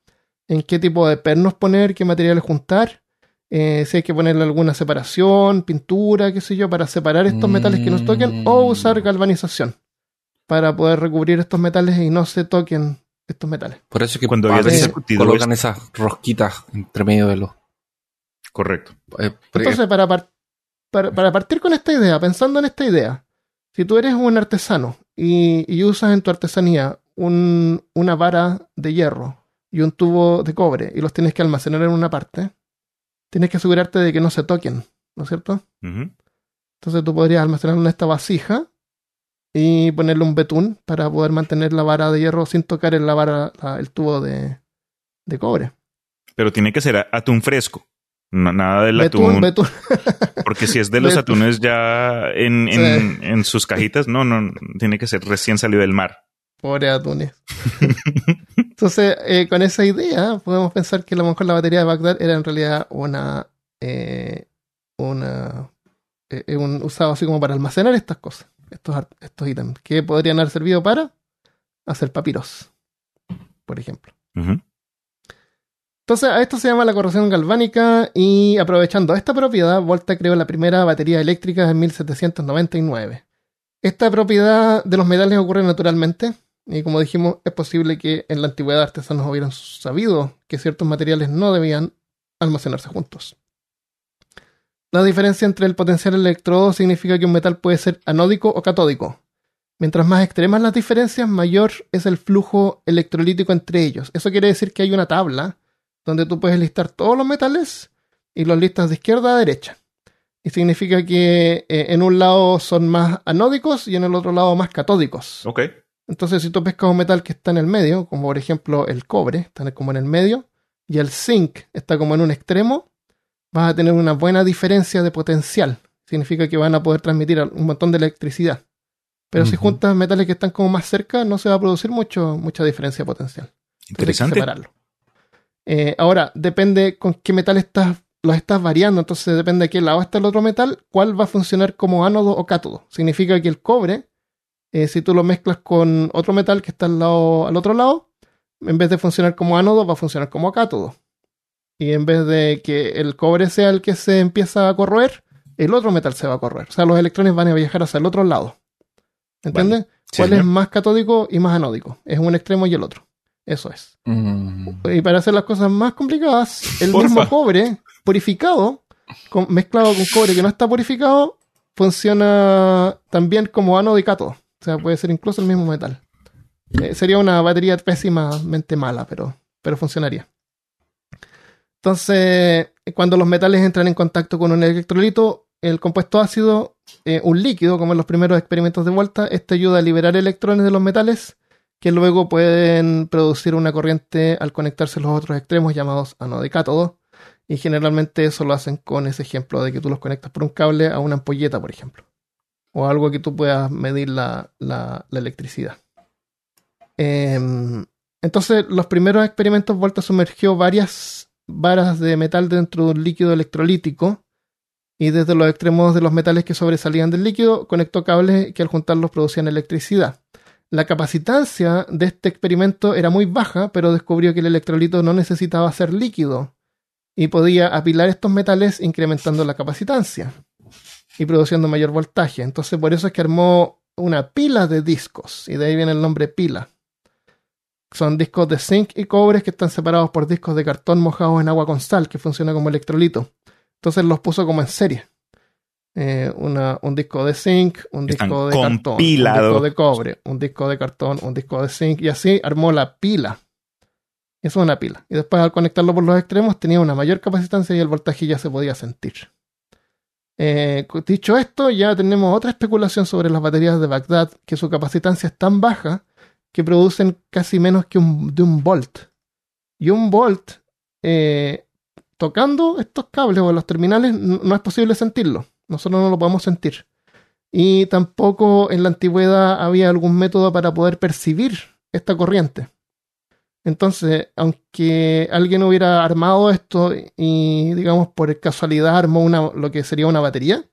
en qué tipo de pernos poner, qué materiales juntar, eh, si hay que ponerle alguna separación, pintura, qué sé yo, para separar estos metales que nos toquen, o Mm. usar galvanización para poder recubrir estos metales y no se toquen estos metales. Por eso es que Cuando a veces colocan esas rosquitas entre medio de los. Correcto. eh, Entonces, para, par- para, para partir con esta idea, pensando en esta idea, si tú eres un artesano y, y usas en tu artesanía un- una vara de hierro y un tubo de cobre y los tienes que almacenar en una parte, tienes que asegurarte de que no se toquen, ¿no es cierto? Entonces tú podrías almacenarlo en esta vasija y ponerle un betún para poder mantener la vara de hierro sin tocar en la vara, la- el tubo de, de cobre. Pero tiene que ser atún fresco. No- nada del Betún, atún. betún. Porque si es de los Betún. atunes ya en, en, en sus cajitas, no, no, tiene que ser recién salido del mar. Pobre atunes. Entonces, eh, con esa idea, podemos pensar que a lo mejor la batería de Bagdad era en realidad una. eh, una. eh, un, usado así como para almacenar estas cosas, estos, estos ítems, que podrían haber servido para hacer papiros, por ejemplo. Entonces, a esto se llama la corrosión galvánica y aprovechando esta propiedad, Volta creó la primera batería eléctrica en 1799. Esta propiedad de los metales ocurre naturalmente y como dijimos, es posible que en la antigüedad artesanos hubieran sabido que ciertos materiales no debían almacenarse juntos. La diferencia entre el potencial electrodo significa que un metal puede ser anódico o catódico. Mientras más extremas las diferencias, mayor es el flujo electrolítico entre ellos. Eso quiere decir que hay una tabla donde tú puedes listar todos los metales y los listas de izquierda a derecha. Y significa que eh, en un lado son más anódicos y en el otro lado más catódicos. Ok. Entonces, si tú pescas un metal que está en el medio, como por ejemplo el cobre, está como en el medio, y el zinc está como en un extremo, vas a tener una buena diferencia de potencial. Significa que van a poder transmitir un montón de electricidad. Pero si juntas metales que están como más cerca, no se va a producir mucho, mucha diferencia potencial. Tienes que Interesante. separarlo. Eh, ahora, depende con qué metal estás, los estás variando. Entonces, depende de qué lado está el otro metal, cuál va a funcionar como ánodo o cátodo. Significa que el cobre, eh, si tú lo mezclas con otro metal que está al, lado, al otro lado, en vez de funcionar como ánodo, va a funcionar como cátodo. Y en vez de que el cobre sea el que se empieza a corroer, el otro metal se va a corroer. O sea, los electrones van a viajar hacia el otro lado. ¿Entiendes? ¿Cuál es más catódico y más anódico? Es un extremo y el otro. Eso es. Mm. Y para hacer las cosas más complicadas, el Porfa. mismo cobre purificado, con- mezclado con cobre que no está purificado, funciona también como ánodo y cátodo. O sea, puede ser incluso el mismo metal. Eh, sería una batería pésimamente mala, pero, pero funcionaría. Entonces, cuando los metales entran en contacto con un electrolito, el compuesto ácido, eh, un líquido, como en los primeros experimentos de vuelta, este ayuda a liberar electrones de los metales que luego pueden producir una corriente al conectarse los otros extremos llamados ánodo y cátodo. Y generalmente eso lo hacen con ese ejemplo de que tú los conectas por un cable a una ampolleta, por ejemplo. O algo que tú puedas medir la, la- la electricidad. Em, entonces, los primeros experimentos, Volta sumergió varias varas de metal dentro de un líquido electrolítico y desde los extremos de los metales que sobresalían del líquido conectó cables que al juntarlos producían electricidad. La capacitancia de este experimento era muy baja, pero descubrió que el electrolito no necesitaba ser líquido y podía apilar estos metales incrementando la capacitancia y produciendo mayor voltaje. Entonces, por eso es que armó una pila de discos y de ahí viene el nombre pila. Son discos de zinc y cobre que están separados por discos de cartón mojados en agua con sal, que funciona como electrolito. Entonces los puso como en serie. Eh, una- un disco de zinc, un disco de cartón, un disco de cobre, un disco de cartón, un disco de zinc, y así armó la pila. Eso es una pila. Y después al conectarlo por los extremos tenía una mayor capacitancia y el voltaje ya se podía sentir. Eh, dicho esto, ya tenemos otra especulación sobre las baterías de Bagdad, que su capacitancia es tan baja que producen casi menos que un, de un volt. Y un volt, eh, tocando estos cables o los terminales, no es posible sentirlo. Nosotros no lo podemos sentir. Y tampoco en la antigüedad había algún método para poder percibir esta corriente. Entonces, aunque alguien hubiera armado esto y, digamos, por casualidad armó una, lo que sería una batería,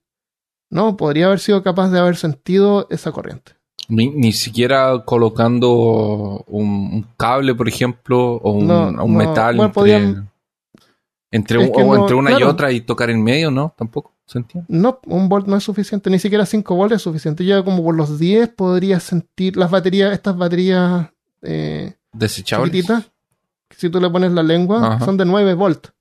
no, podría haber sido capaz de haber sentido esa corriente. Ni, ni siquiera colocando un, un cable, por ejemplo, o un, No, un no. metal Bueno, entre, podían- entre, Es un- que o no, entre una y otra y tocar en medio, ¿no? Tampoco, ¿se entiende? No, un volt no es suficiente, ni siquiera 5 volts es suficiente. Ya como por los 10 podrías sentir las baterías, estas baterías eh, Desechables. chiquititas, si tú le pones la lengua, Ajá. son de 9 volts.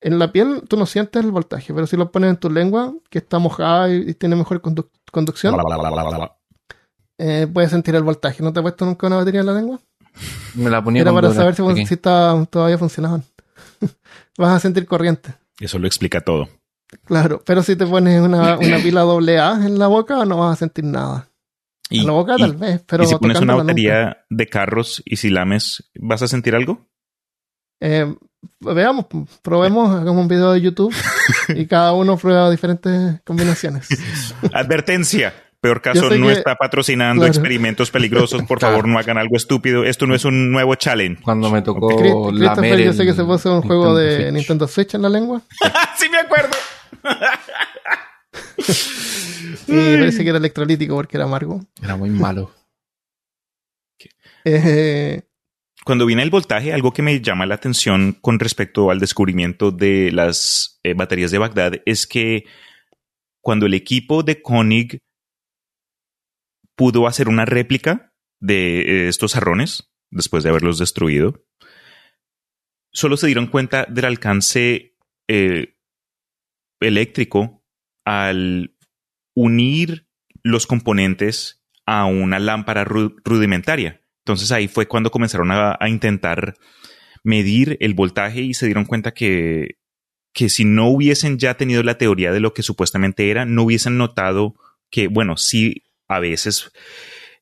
En la piel tú no sientes el voltaje, pero si lo pones en tu lengua, que está mojada y, y tiene mejor conduc- conducción, eh, puedes sentir el voltaje. ¿No te has puesto nunca una batería en la lengua? Me la ponía Era para saber si, pequeño. si estaba- todavía funcionaban. Vas a sentir corriente. Eso lo explica todo. Claro, pero si te pones una, una pila AA en la boca, no vas a sentir nada. Y, en la boca y- tal vez, pero y si pones una nunca. batería de carros y si lames, ¿vas a sentir algo? Eh, veamos, probemos, hagamos un video de YouTube y cada uno prueba diferentes combinaciones. Advertencia. Peor caso, no que- está patrocinando claro. experimentos peligrosos. Por Claro. favor, no hagan algo estúpido. Esto no es un nuevo challenge. Cuando me tocó Christopher, yo sé que se puso un juego de Switch. Nintendo Switch en la lengua ¡Sí me acuerdo! y parece que era electrolítico porque era amargo. Era muy malo. Eh, Cuando viene el voltaje, algo que me llama la atención con respecto al descubrimiento de las eh, baterías de Bagdad es que cuando el equipo de Koenig pudo hacer una réplica de eh, estos jarrones, después de haberlos destruido, solo se dieron cuenta del alcance eh, eléctrico al unir los componentes a una lámpara ru- rudimentaria. Entonces ahí fue cuando comenzaron a, a intentar medir el voltaje y se dieron cuenta que, que si no hubiesen ya tenido la teoría de lo que supuestamente era, no hubiesen notado que, bueno, sí, a veces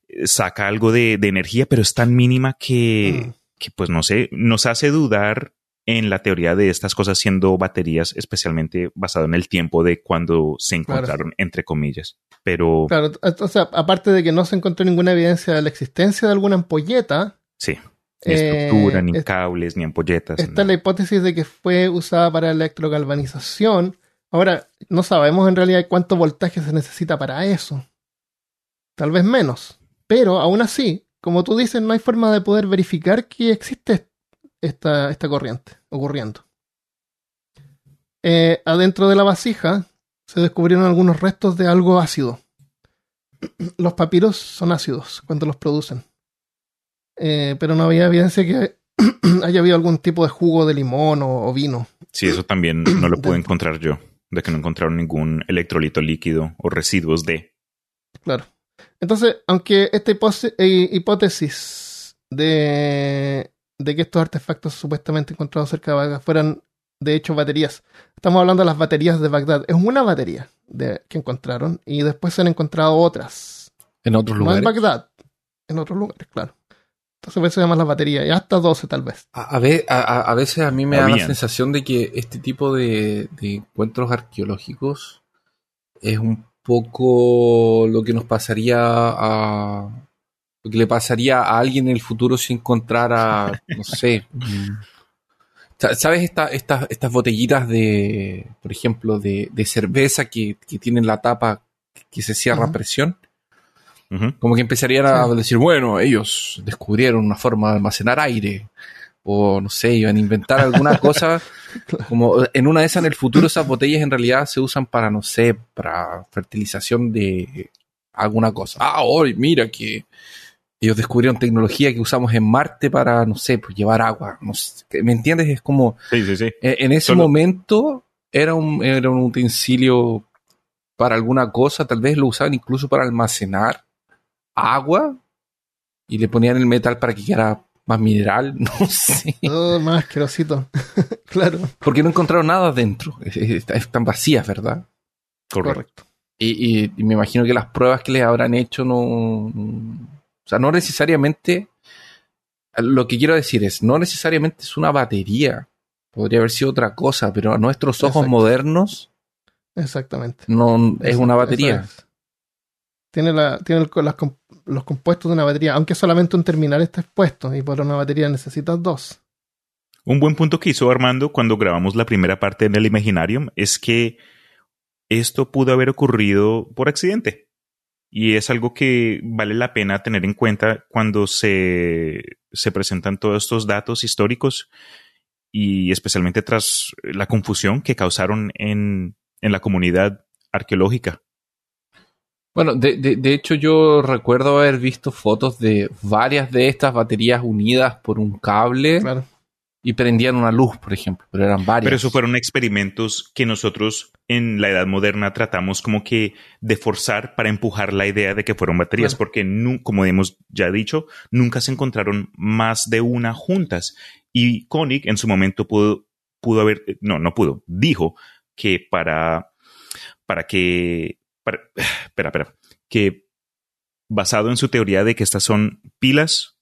eh, saca algo de, de energía, pero es tan mínima que, Mm. que, pues no sé, nos hace dudar en la teoría de estas cosas siendo baterías, especialmente basado en el tiempo de cuando se Claro. encontraron, entre comillas. Pero claro, o sea, aparte de que no se encontró ninguna evidencia de la existencia de alguna ampolleta, sí, ni Eh, estructura, ni es- cables, ni ampolletas. está nada. la hipótesis de que fue usada para electrogalvanización. Ahora, no sabemos en realidad cuánto voltaje se necesita para eso. Tal vez menos. Pero aún así, como tú dices, no hay forma de poder verificar que existe esta, esta corriente ocurriendo. Eh, adentro de la vasija se descubrieron algunos restos de algo ácido. Los papiros son ácidos cuando los producen. Eh, pero no había evidencia que haya habido algún tipo de jugo de limón o, o vino. Sí, eso también no lo pude encontrar yo, de que no encontraron ningún electrolito líquido o residuos de. Claro. Entonces, aunque esta eh, hipótesis de, de que estos artefactos supuestamente encontrados cerca de Bagdad fueran de hecho baterías, estamos hablando de las baterías de Bagdad. Es una batería de, que encontraron y después se han encontrado otras. En otros No en lugares. Bagdad, en otros lugares, claro. Entonces eso se llaman las baterías, y hasta 12 tal vez. A, a ve- a- a- a veces a mí me da la sensación de que este tipo de, de encuentros arqueológicos es un poco lo que nos pasaría a. Lo que le pasaría a alguien en el futuro si encontrara, no sé. sa- ¿Sabes esta- esta- estas botellitas de, por ejemplo, de, de cerveza que, que tienen la tapa que se cierra a presión? Como que empezarían a Sí. decir, bueno, ellos descubrieron una forma de almacenar aire. O no sé, iban a inventar alguna cosa. Como en una de esas en el futuro, esas botellas en realidad se usan para, no sé, para fertilización de alguna cosa. Ah, hoy, mira que ellos descubrieron tecnología que usamos en Marte para, no sé, pues llevar agua. No sé, ¿Me entiendes? Es como, Sí, sí, sí. eh, en ese Solo- momento era un, era un utensilio para alguna cosa, tal vez lo usaban incluso para almacenar agua y le ponían el metal para que quedara más mineral, no sé. Todo más asquerosito. claro, Porque no encontraron nada dentro. Es- es- Están vacías, ¿verdad? Correcto. correcto. Y, y- y me imagino que las pruebas que les habrán hecho no, no- O sea, no necesariamente... Lo que quiero decir es, no necesariamente es una batería. Podría haber sido otra cosa, pero a nuestros ojos Exacto. modernos Exactamente. no es una batería. es. Tiene, la, tiene el- las los compuestos de una batería, aunque solamente un terminal está expuesto y por una batería necesitas dos. Un buen punto que hizo Armando cuando grabamos la primera parte en el Imaginarium es que esto pudo haber ocurrido por accidente. Y es algo que vale la pena tener en cuenta cuando se, se presentan todos estos datos históricos y especialmente tras la confusión que causaron en, en la comunidad arqueológica. Bueno, de, de, de, hecho yo recuerdo haber visto fotos de varias de estas baterías unidas por un cable Claro. y prendían una luz, por ejemplo, pero eran varias. Pero eso fueron experimentos que nosotros en la edad moderna tratamos como que de forzar para empujar la idea de que fueron baterías, Claro. porque como hemos ya dicho, nunca se encontraron más de una juntas. Y Koenig en su momento pudo, pudo haber, no, no pudo, dijo que para, para que, para, espera, espera, que basado en su teoría de que estas son pilas,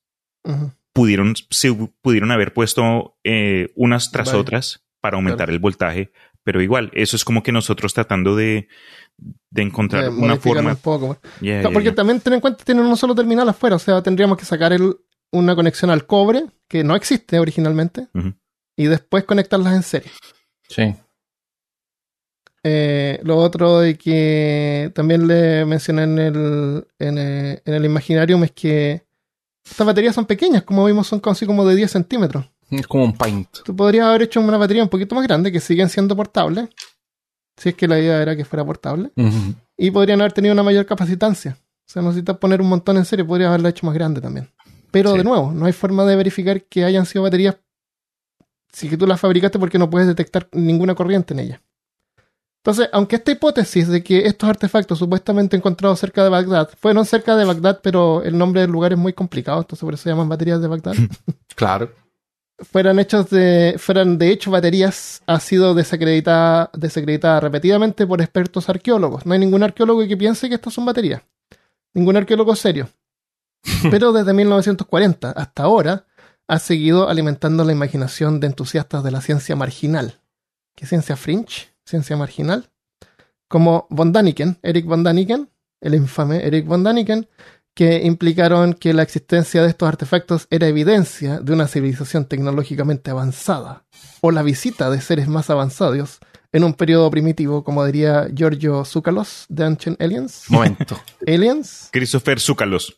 pudieron, se pudieron haber puesto eh, unas tras Vale. otras para aumentar Claro. el voltaje, pero igual, eso es como que nosotros tratando de, de encontrar una forma. un poco. Yeah, yeah, porque yeah. también ten en cuenta que tienen un solo terminal afuera, o sea, tendríamos que sacar el- una conexión al cobre, que no existe originalmente, y después conectarlas en serie. Sí. Eh, lo otro de que también le mencioné en el, en, eh, en el Imaginarium es que estas baterías son pequeñas, como vimos, son casi como de 10 centímetros. Es como un paint. Tú podrías haber hecho una batería un poquito más grande, que siguen siendo portables, si es que la idea era que fuera portable, y podrían haber tenido una mayor capacitancia. O sea, necesitas poner un montón en serie, podrías haberla hecho más grande también. Pero Sí. de nuevo, no hay forma de verificar que hayan sido baterías si que tú las fabricaste porque no puedes detectar ninguna corriente en ellas. Entonces, aunque esta hipótesis de que estos artefactos supuestamente encontrados cerca de Bagdad fueron cerca de Bagdad, pero el nombre del lugar es muy complicado, entonces por eso se llaman baterías de Bagdad, Claro. fueran hechos de, fueran de hecho baterías, ha sido desacreditada, desacreditada repetidamente por expertos arqueólogos. No hay ningún arqueólogo que piense que estas son baterías. Ningún arqueólogo serio. Pero desde 1940 hasta ahora ha seguido alimentando la imaginación de entusiastas de la ciencia marginal. ¿Qué ciencia fringe? Ciencia marginal. Como von Daniken, Eric von Daniken, el infame Eric von Daniken, que implicaron que la existencia de estos artefactos era evidencia de una civilización tecnológicamente avanzada, o la visita de seres más avanzados en un periodo primitivo, como diría Giorgio Tsoukalos de Ancient Aliens. Momento. Aliens. Christopher Zúcalos.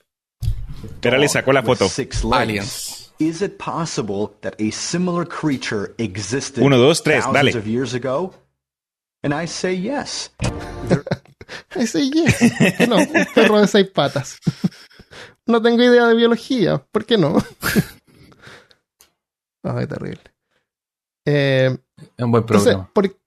Espera, le sacó la foto. Aliens. Is it possible that a similar creature existed Uno, dos, tres, thousands dale. of years ago? And I say yes. Ese yes. ¿Por qué no? Un perro de seis patas. No tengo idea de biología. ¿Por qué no? Ay, terrible. Eh, Es un buen entonces, programa. por-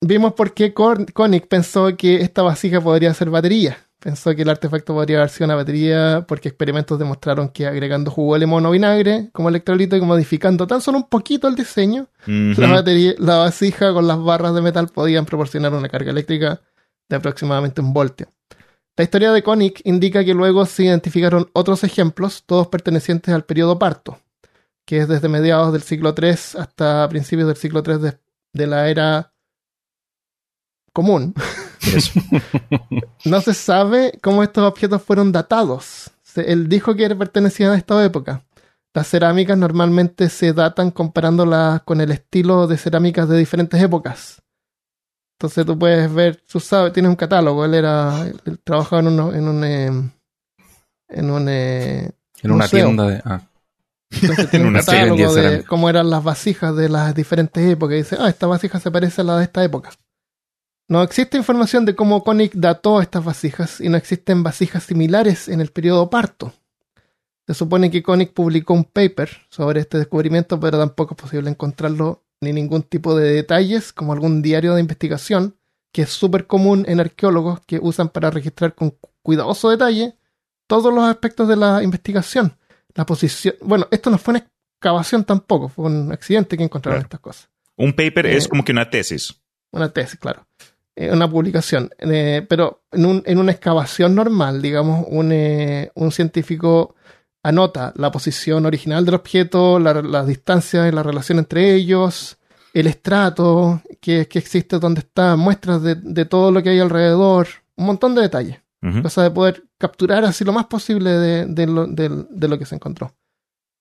vimos por qué Koenig pensó que esta vasija podría ser batería. Pensó que el artefacto podría haber sido una batería porque experimentos demostraron que agregando jugo de limón o vinagre como electrolito y modificando tan solo un poquito el diseño, la, batería, la vasija con las barras de metal podían proporcionar una carga eléctrica de aproximadamente un voltio. La historia de Koenig indica que luego se identificaron otros ejemplos, todos pertenecientes al periodo parto, que es desde mediados del siglo III hasta principios del siglo III de, de la era común. Eso. No se sabe cómo estos objetos fueron datados. Él dijo que pertenecían a esta época. Las cerámicas normalmente se datan comparándolas con el estilo de cerámicas de diferentes épocas. Entonces tú puedes ver, tú sabes, tienes un catálogo. Él era, él trabajaba en, uno- en un, eh, en un, eh, En una tienda de. Ah, entonces tiene En un catálogo de cómo eran las vasijas de las diferentes épocas. Y dice, ah, esta vasija se parece a la de esta época. No existe información de cómo Koenig dató estas vasijas y no existen vasijas similares en el periodo parto. Se supone que Koenig publicó un paper sobre este descubrimiento, pero tampoco es posible encontrarlo ni ningún tipo de detalles, como algún diario de investigación, que es súper común en arqueólogos que usan para registrar con cuidadoso detalle todos los aspectos de la investigación. La posición. Bueno, esto no fue una excavación tampoco, fue un accidente que encontraron Claro. estas cosas. Un paper Eh, es como que una tesis. Una tesis, claro. Eh, una publicación. Eh, pero en, un- en una excavación normal, digamos, un, eh, un científico anota la posición original del objeto, la, las distancias y la relación entre ellos, el estrato que, que existe donde está, muestras de, de todo lo que hay alrededor, un montón de detalles. Ujú. Cosa de poder capturar así lo más posible de, de lo, de lo que se encontró.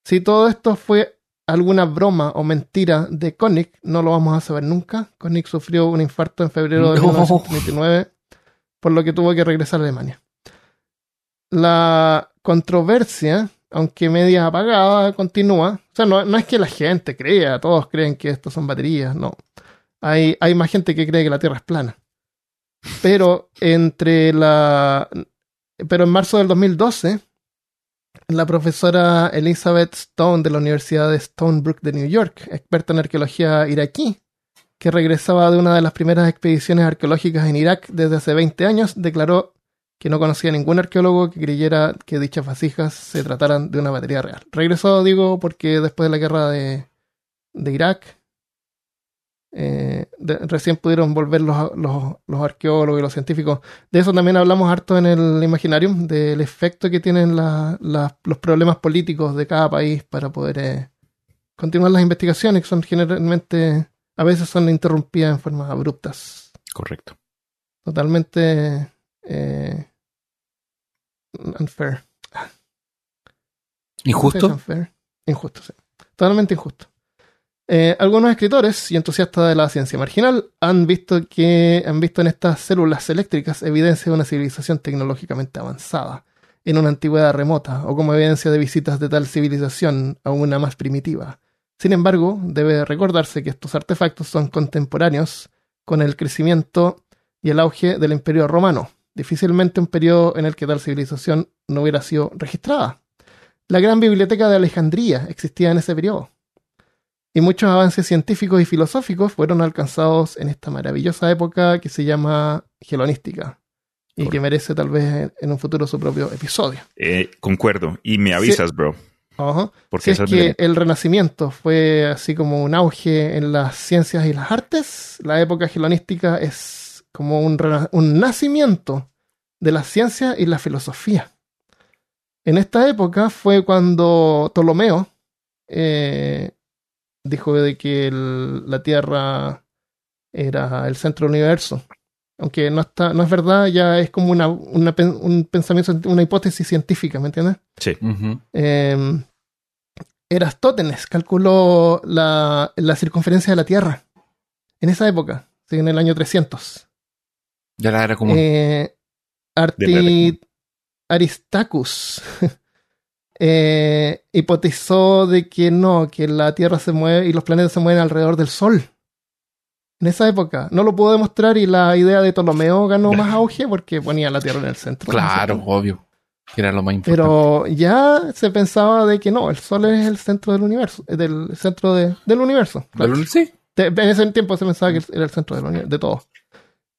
Si todo esto fue alguna broma o mentira de Koenig, no lo vamos a saber nunca. Koenig sufrió un infarto en febrero de No. 1929, por lo que tuvo que regresar a Alemania. la controversia, aunque media apagada, continúa. O sea, no, no es que la gente crea, todos creen que esto son baterías, no. Hay, hay más gente que cree que la Tierra es plana. Pero entre la. Pero en marzo del 2012, la profesora Elizabeth Stone de la Universidad de Stony Brook de New York, experta en arqueología iraquí, que regresaba de una de las primeras expediciones arqueológicas en Irak desde hace 20 años, declaró que no conocía ningún arqueólogo que creyera que dichas vasijas se trataran de una batería real. Regresó, digo, porque después de la guerra de, de Irak, eh, de- recién pudieron volver los, los- los arqueólogos y los científicos. De eso también hablamos harto en el Imaginarium, del efecto que tienen la- la- los problemas políticos de cada país para poder eh, continuar las investigaciones, que son generalmente, a veces son interrumpidas en formas abruptas. Correcto. Totalmente eh, unfair. ¿Injusto? Unfair. Injusto, sí. Totalmente injusto. Eh, algunos escritores y entusiastas de la ciencia marginal han visto que han visto en estas células eléctricas evidencia de una civilización tecnológicamente avanzada en una antigüedad remota o como evidencia de visitas de tal civilización a una más primitiva. Sin embargo, debe recordarse que estos artefactos son contemporáneos con el crecimiento y el auge del Imperio Romano, difícilmente un periodo en el que tal civilización no hubiera sido registrada. La gran biblioteca de Alejandría existía en ese periodo. Y muchos avances científicos y filosóficos fueron alcanzados en esta maravillosa época que se llama helenística. Y que merece tal vez en un futuro su propio episodio. Eh, concuerdo. Y me avisas, bro. Ajá. Porque Si es que el Renacimiento fue así como un auge en las ciencias y las artes, la época helenística es como un, un nacimiento de la ciencia y la filosofía. En esta época fue cuando Ptolomeo eh, dijo de que el- la Tierra era el centro del universo. Aunque no, está, no es verdad, ya es como una, un pensamiento, una hipótesis científica, ¿me entiendes? Sí. Eh, Erastótenes calculó la, la circunferencia de la Tierra en esa época, sí, en el año 300. Ya la era como. Eh, Arti- Aristarchus eh, hipotizó de que no, que la Tierra se mueve y los planetas se mueven alrededor del Sol. En esa época no lo pudo demostrar y la idea de Ptolomeo ganó más auge porque ponía la Tierra en el centro. claro, obvio. Que era lo más importante. Pero ya se pensaba de que no, el Sol es el centro del universo, eh, del centro de- del universo. claro. Sí. En ese tiempo se pensaba que era el centro del de todo.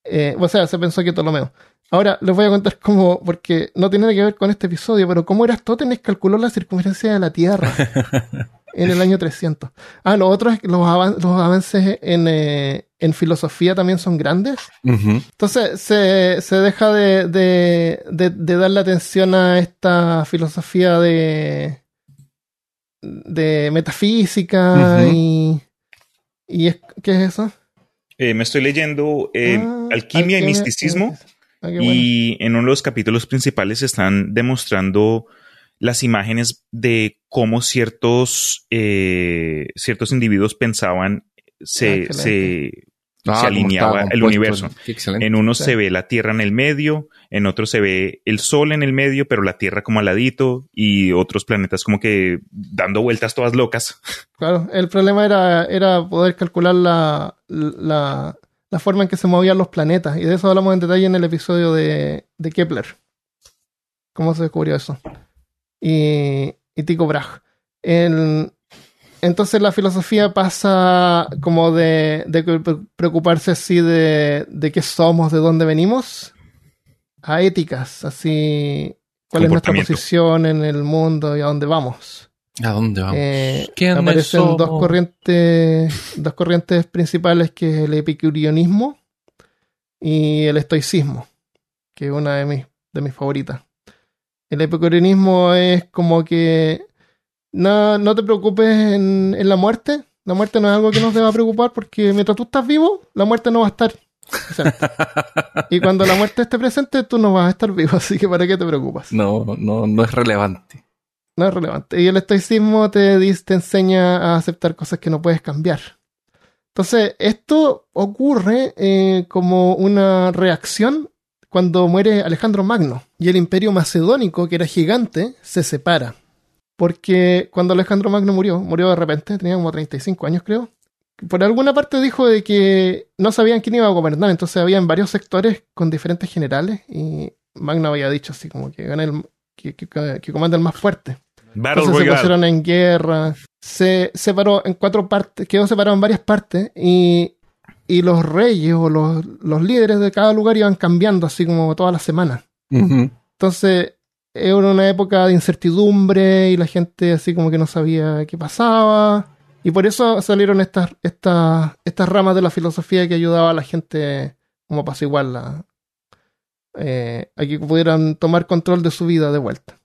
Eh, o sea, se pensó que Ptolomeo. Ahora les voy a contar cómo, porque no tiene nada que ver con este episodio, pero cómo Erastótenes calculó la circunferencia de la Tierra en el año 300. Ah, lo otro es que los, avan- los avances en, eh, en filosofía también son grandes. Entonces se, se deja de, de, de, de darle atención a esta filosofía de, de metafísica y, y es, ¿qué es eso? Eh, me estoy leyendo eh, Ah, Alquimia y Misticismo. Ah, bueno. Y en uno de los capítulos principales están demostrando las imágenes de cómo ciertos, eh, ciertos individuos pensaban Ah, se, excelente. se, Ah, se cómo alineaba el compuesto universo. Excelente. En uno Sí. se ve la Tierra en el medio, en otro se ve el Sol en el medio, pero la Tierra como al ladito y otros planetas como que dando vueltas todas locas. Claro, el problema era, era poder calcular la, la, la forma en que se movían los planetas. Y de eso hablamos en detalle en el episodio de, de Kepler. ¿Cómo se descubrió eso? Y, y Tycho Brahe. El- entonces la filosofía pasa como de, de pre- preocuparse así de, de qué somos, de dónde venimos, a éticas, así cuál es nuestra posición en el mundo y a dónde vamos. ¿A dónde vamos? Eh, ¿Quiénes aparecen somos? dos corrientes, dos corrientes principales que es el epicureanismo y el estoicismo, que es una de mis, de mis favoritas. El epicureanismo es como que no, no te preocupes en, en la muerte. La muerte no es algo que nos deba preocupar porque mientras tú estás vivo, la muerte no va a estar presente. y cuando la muerte esté presente, tú no vas a estar vivo, así que ¿para qué te preocupas? No, no, no es relevante. No es relevante. Y el estoicismo te, te enseña a aceptar cosas que no puedes cambiar. Entonces, esto ocurre eh, como una reacción cuando muere Alejandro Magno y el imperio macedónico, que era gigante, se separa. Porque cuando Alejandro Magno murió, murió de repente, tenía como 35 años creo, por alguna parte dijo de que no sabían quién iba a gobernar, entonces habían varios sectores con diferentes generales y Magno había dicho así como que gane el, que, que comanda el más fuerte. Battle Entonces se pusieron en guerra, se separó en cuatro partes, quedó separado en varias partes y, y los reyes o los, los líderes de cada lugar iban cambiando así como todas las semanas. Entonces era una época de incertidumbre y la gente así como que no sabía qué pasaba. Y por eso salieron estas, estas, estas ramas de la filosofía que ayudaba a la gente como a apaciguarla, eh, a que pudieran tomar control de su vida de vuelta.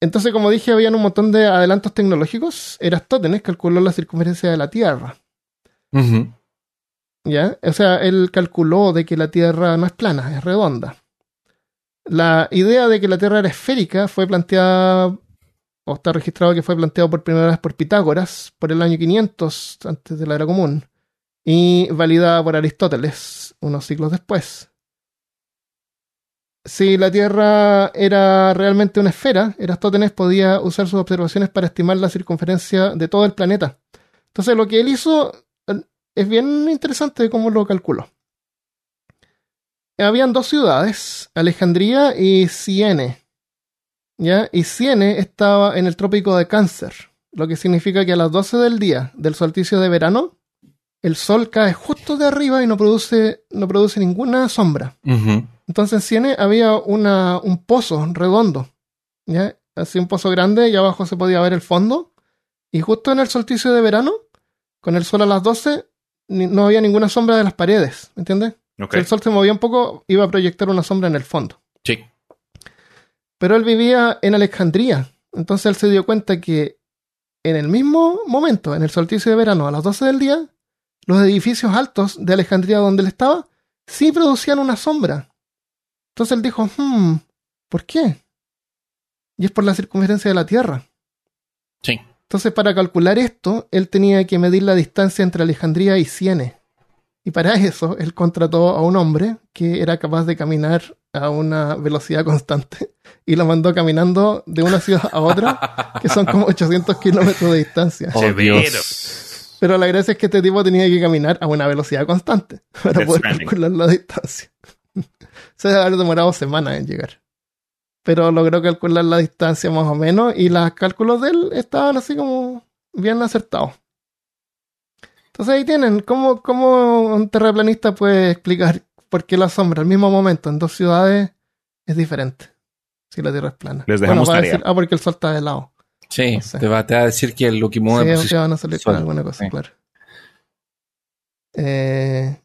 Entonces, como dije, habían un montón de adelantos tecnológicos. Eratótenes calculó la circunferencia de la Tierra. ¿Ya? O sea, él calculó de que la Tierra no es plana, es redonda. La idea de que la Tierra era esférica fue planteada, o está registrado que fue planteado por primera vez por Pitágoras por el año 500 antes de la era común y validada por Aristóteles unos siglos después. Si la Tierra era realmente una esfera, Eratótenes podía usar sus observaciones para estimar la circunferencia de todo el planeta. Entonces, lo que él hizo eh, es bien interesante cómo lo calculó. Habían dos ciudades, Alejandría y Siene. ¿Ya? Y Siene estaba en el trópico de Cáncer, lo que significa que a las 12 del día del solsticio de verano, el sol cae justo de arriba y no produce, no produce ninguna sombra. Entonces en Siene había una, un pozo redondo, ¿ya? Así un pozo grande y abajo se podía ver el fondo. Y justo en el solsticio de verano, con el sol a las 12, ni- no había ninguna sombra de las paredes, ¿me entiendes? Si el sol se movía un poco, iba a proyectar una sombra en el fondo. Sí. Pero él vivía en Alejandría, entonces él se dio cuenta que en el mismo momento, en el solsticio de verano, a las 12 del día, los edificios altos de Alejandría donde él estaba, sí producían una sombra. Entonces él dijo, hmm, ¿por qué? Y es por la circunferencia de la Tierra. Sí. Entonces, para calcular esto, él tenía que medir la distancia entre Alejandría y Siene. Y para eso, él contrató a un hombre que era capaz de caminar a una velocidad constante y lo mandó caminando de una ciudad a otra, que son como 800 kilómetros de distancia. Oh. Dios. Pero la gracia es que este tipo tenía que caminar a una velocidad constante para poder calcular la distancia. Se debe haber demorado semanas en llegar. Pero logró calcular la distancia más o menos y los cálculos de él estaban así como bien acertados. Entonces ahí tienen cómo, cómo un terraplanista puede explicar por qué la sombra al mismo momento en dos ciudades es diferente. Si la Tierra es plana. Les dejamos tarea. decir, ah, porque el sol está de lado. Sí, No sé. te, va, te va a decir que que mueve Sí, van a salir con alguna cosa, Sí. claro. Eh,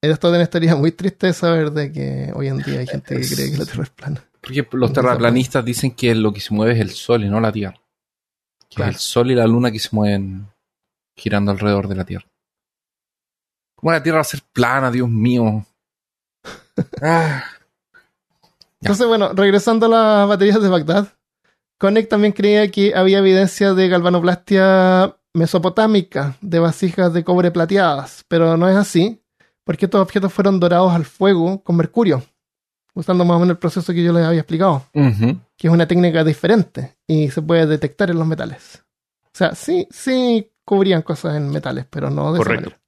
Eratótenes estaría muy triste saber de que hoy en día hay gente que cree que la Tierra es plana. Porque los terraplanistas dicen que lo que se mueve es el sol y no la Tierra. Que Claro. es el sol y la luna que se mueven girando alrededor de la Tierra. ¿Cómo la Tierra va a ser plana, Dios mío? Ah, Entonces, bueno, regresando a las baterías de Bagdad, Koenig también creía que había evidencia de galvanoplastia mesopotámica de vasijas de cobre plateadas, pero no es así, porque estos objetos fueron dorados al fuego con mercurio, usando más o menos el proceso que yo les había explicado. que es una técnica diferente y se puede detectar en los metales. O sea, sí, sí cubrían cosas en metales, pero no de esa Correcto. manera.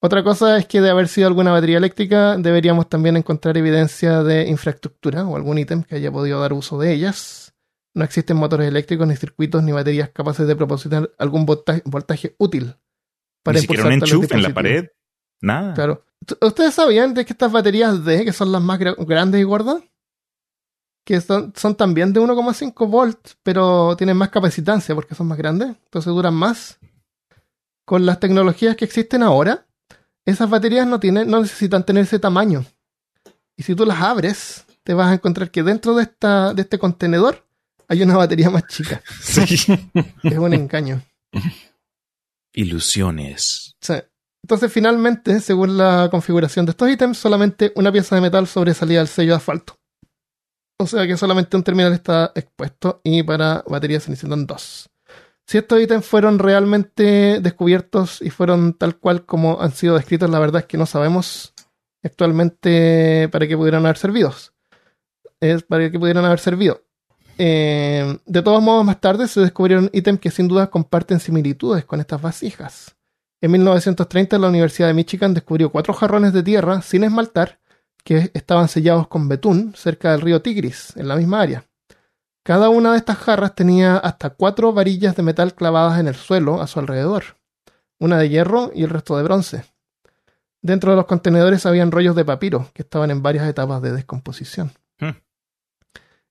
Otra cosa es que de haber sido alguna batería eléctrica, deberíamos también encontrar evidencia de infraestructura o algún ítem que haya podido dar uso de ellas. No existen motores eléctricos, ni circuitos, ni baterías capaces de proporcionar algún voltaje, voltaje útil Ni siquiera un enchufe en la pared. Nada. Claro. ¿T- ¿Ustedes sabían de que estas baterías D, que son las más gra- grandes y gordas, que son, son también de 1,5 volts, pero tienen más capacitancia porque son más grandes, entonces duran más? Con las tecnologías que existen ahora, esas baterías no, tienen, no necesitan tener ese tamaño. Y si tú las abres, te vas a encontrar que dentro de, esta, de este contenedor hay una batería más chica. Sí. Es un engaño. Ilusiones. Sí. Entonces, finalmente, según la configuración de estos ítems, solamente una pieza de metal sobresalía del sello de asfalto. O sea que solamente un terminal está expuesto y para baterías se necesitan dos. Si estos ítems fueron realmente descubiertos y fueron tal cual como han sido descritos, la verdad es que no sabemos actualmente para que pudieran haber servidos. Es para que pudieran haber servido. Eh, de todos modos, más tarde se descubrieron ítems que sin duda comparten similitudes con estas vasijas. En 1930 la Universidad de Michigan descubrió cuatro jarrones de tierra sin esmaltar que estaban sellados con betún cerca del río Tigris, en la misma área. Cada una de estas jarras tenía hasta cuatro varillas de metal clavadas en el suelo a su alrededor, una de hierro y el resto de bronce. Dentro de los contenedores habían rollos de papiro que estaban en varias etapas de descomposición. Hmm.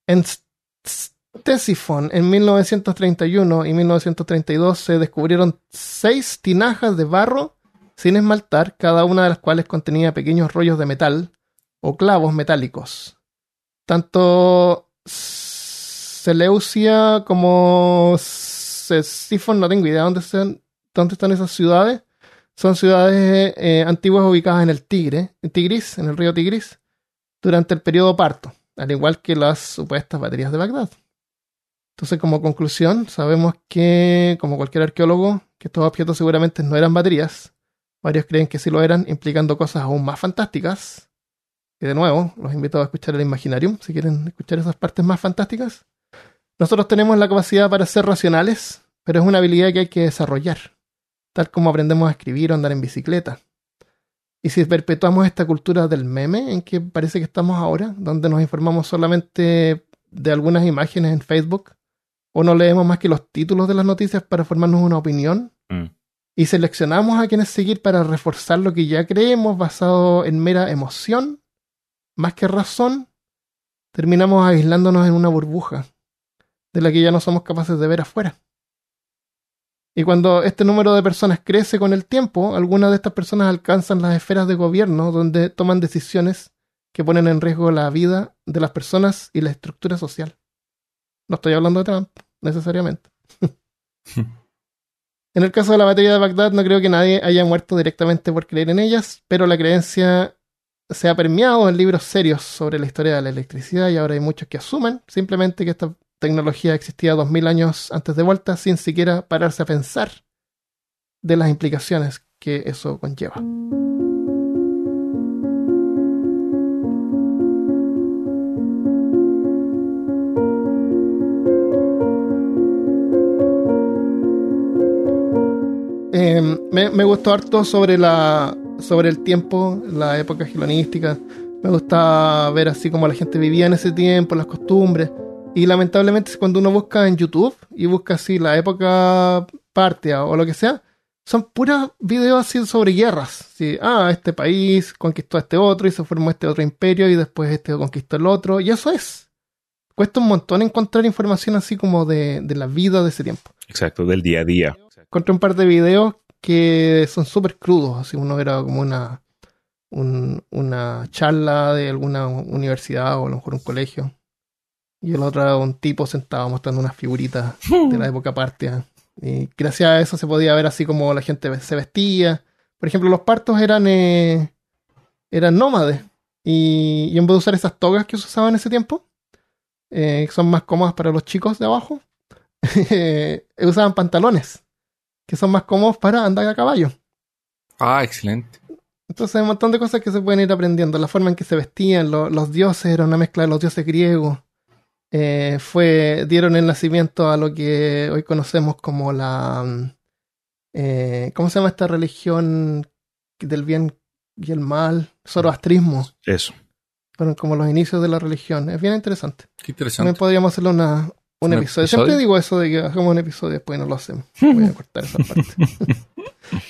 En En 1931 y 1932, se descubrieron seis tinajas de barro sin esmaltar, cada una de las cuales contenía pequeños rollos de metal o clavos metálicos. Tanto Seleucia como Ctesifon, no tengo idea dónde, están, dónde están esas ciudades. Son ciudades eh, antiguas ubicadas en el Tigre, en Tigris, en el río Tigris, durante el periodo parto, al igual que las supuestas baterías de Bagdad. Entonces, como conclusión, sabemos que, como cualquier arqueólogo, que estos objetos seguramente no eran baterías. Varios creen que sí lo eran, implicando cosas aún más fantásticas. Y de nuevo, los invito a escuchar el Imaginarium, si quieren escuchar esas partes más fantásticas. Nosotros tenemos la capacidad para ser racionales, pero es una habilidad que hay que desarrollar, tal como aprendemos a escribir o andar en bicicleta. Y si perpetuamos esta cultura del meme en que parece que estamos ahora, donde nos informamos solamente de algunas imágenes en Facebook, o no leemos más que los títulos de las noticias para formarnos una opinión, Mm. y seleccionamos a quienes seguir para reforzar lo que ya creemos basado en mera emoción, más que razón, terminamos aislándonos en una burbuja de la que ya no somos capaces de ver afuera. Y cuando este número de personas crece con el tiempo, algunas de estas personas alcanzan las esferas de gobierno donde toman decisiones que ponen en riesgo la vida de las personas y la estructura social. No estoy hablando de Trump, necesariamente. en el caso de la batería de Bagdad, no creo que nadie haya muerto directamente por creer en ellas, pero la creencia se ha permeado en libros serios sobre la historia de la electricidad y ahora hay muchos que asumen simplemente que esta tecnología existía dos mil años antes de vuelta sin siquiera pararse a pensar de las implicaciones que eso conlleva. Eh, me, gustó harto sobre la sobre el tiempo, la época helenística. Me gusta ver así como la gente vivía en ese tiempo, las costumbres. Y lamentablemente cuando uno busca en YouTube y busca así la época Partia o lo que sea, son puros videos así sobre guerras. Sí, ah, este país conquistó a este otro y se formó este otro imperio y después este conquistó el otro. Y eso es. Cuesta un montón encontrar información así como de, de la vida de ese tiempo. Exacto, del día a día. Encontré un par de videos que son súper crudos. Así uno era como una, un- una charla de alguna universidad o a lo mejor un colegio. Y el otro era un tipo sentado mostrando unas figuritas de la época partia. Y gracias a eso se podía ver así como la gente se vestía. Por ejemplo, los partos eran, eh, eran nómades. Y, y en vez de usar esas togas que se usaban en ese tiempo, eh, que son más cómodas para los chicos de abajo, eh, usaban pantalones, que son más cómodos para andar a caballo. Ah, excelente. Entonces hay un montón de cosas que se pueden ir aprendiendo. La forma en que se vestían, lo- los dioses, era una mezcla de los dioses griegos. Eh, fue, dieron el nacimiento a lo que hoy conocemos como la... mm, eh, ¿Cómo se llama esta religión del bien y el mal? Zoroastrismo. Eso. Fueron como los inicios de la religión. Es bien interesante. Qué También interesante. podríamos hacerle una, un, ¿Un episodio. episodio? Siempre digo eso de que hagamos un episodio y después no lo hacemos. Voy a cortar esa parte.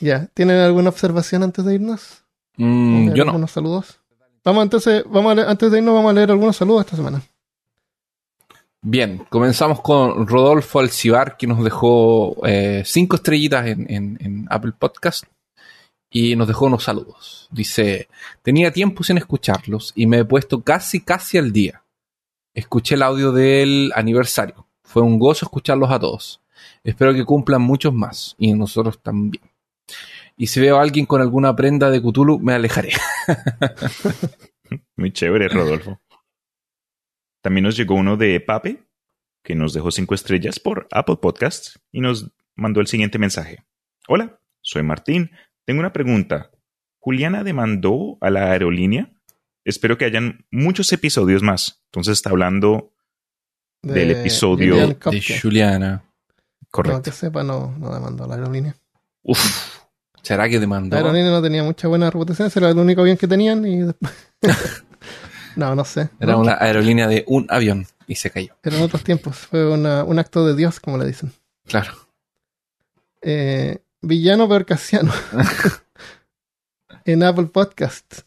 ya, ¿tienen alguna observación antes de irnos? Mm, ¿Leer yo no. algunos saludos? Vamos entonces, vamos a leer- antes de irnos vamos a leer algunos saludos esta semana. Bien, comenzamos con Rodolfo Alcibar, que nos dejó eh, cinco estrellitas en, en- en Apple Podcast y nos dejó unos saludos. Dice, tenía tiempo sin escucharlos y me he puesto casi, casi al día. Escuché el audio del aniversario. Fue un gozo escucharlos a todos. Espero que cumplan muchos más y nosotros también. Y si veo a alguien con alguna prenda de Cthulhu, me alejaré. Muy chévere, Rodolfo. También nos llegó uno de Pape, que nos dejó cinco estrellas por Apple Podcasts y nos mandó el siguiente mensaje. Hola, soy Martín. Tengo una pregunta. Juliana demandó a la aerolínea. Espero que hayan muchos episodios más. Entonces está hablando De Del episodio Julian De. Juliana. No, correcto. que sepa, no, no demandó a la aerolínea. Uf, ¿Será que La demandó? aerolínea no tenía mucha buena reputación, era el único avión que tenían y después... no, no sé. Era ¿no? una aerolínea de un avión y se cayó. Eran otros tiempos. Fue una- un acto de Dios, como le dicen. Claro. Eh, villano peor Casiano. en Apple Podcast.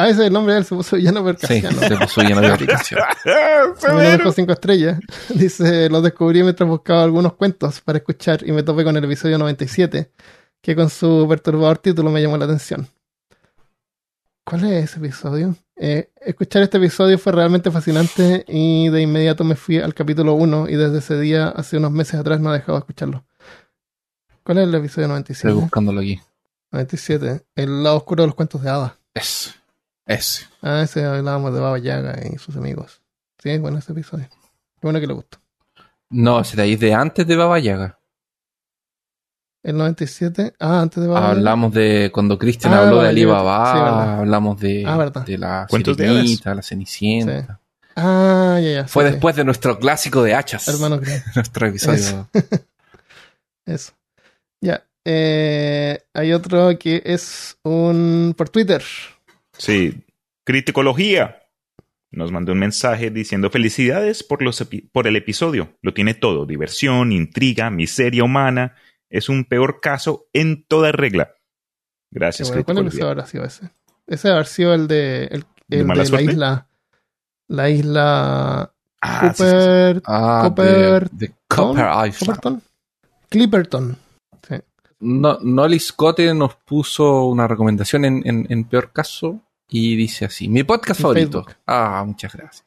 Ah, ese es el nombre de él, se puso villano Sí, se puso lleno de aplicación. Me lo dejó cinco estrellas. Dice, los descubrí mientras buscaba algunos cuentos para escuchar y me topé con el episodio 97, que con su perturbador título me llamó la atención. ¿Cuál es ese episodio? Eh, escuchar este episodio fue realmente fascinante y de inmediato me fui al capítulo 1 y desde ese día, hace unos meses atrás, no he dejado de escucharlo. ¿Cuál es el episodio Estoy 97? buscándolo aquí. 97. El lado oscuro de los cuentos de hadas. Ese. Ese. Ah, ese hablábamos de Baba Yaga y sus amigos. Sí, bueno ese episodio. Qué bueno que le gustó. No, ese de ahí es de antes de Baba Yaga. El 97. Ah, antes de Baba Yaga. Hablamos de cuando Cristian Ah, habló de Baba Ali Yaga. Baba, Sí, hablamos de, Ah, de la sirenita, la cenicienta. Ah, ya, ya. Fue sí, después de nuestro clásico de hachas. Hermano. Nuestro episodio. Eso. Eso. Ya. Eh, hay otro que es un. por Twitter. Sí, Criticología. Nos mandó un mensaje diciendo felicidades por, los epi- por el episodio. Lo tiene todo, diversión, intriga, miseria humana. Es un peor caso en toda regla. Gracias, bueno, ¿Cuál episodio habrá sido ese? Ese habrá sido el de. El, ¿De el mala de la suerte? isla. La isla. Ah, sí, sí, sí. Cooper. Ah, Copper- de, de Copper Island. Copperton. Clipperton. Sí. No, Nolly Scott nos puso una recomendación en, en, en peor caso y dice así: Mi podcast En favorito. Facebook. Ah, muchas gracias.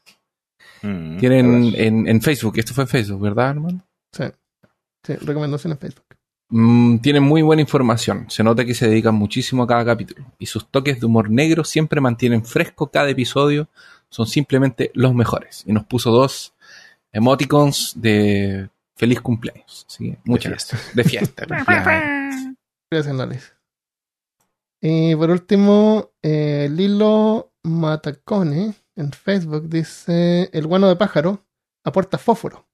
Mm, Tienen en, en Facebook, esto fue en Facebook, ¿verdad, hermano? Sí. Sí, recomendación en Facebook. Mm, tienen muy buena información. Se nota que se dedican muchísimo a cada capítulo. Y sus toques de humor negro siempre mantienen fresco cada episodio. Son simplemente los mejores. Y nos puso dos emoticons de feliz cumpleaños. Así que muchas gracias. De fiesta. Gracias, Nolis. Y por último, eh, Lilo Matacone en Facebook dice: El guano de pájaro aporta fósforo.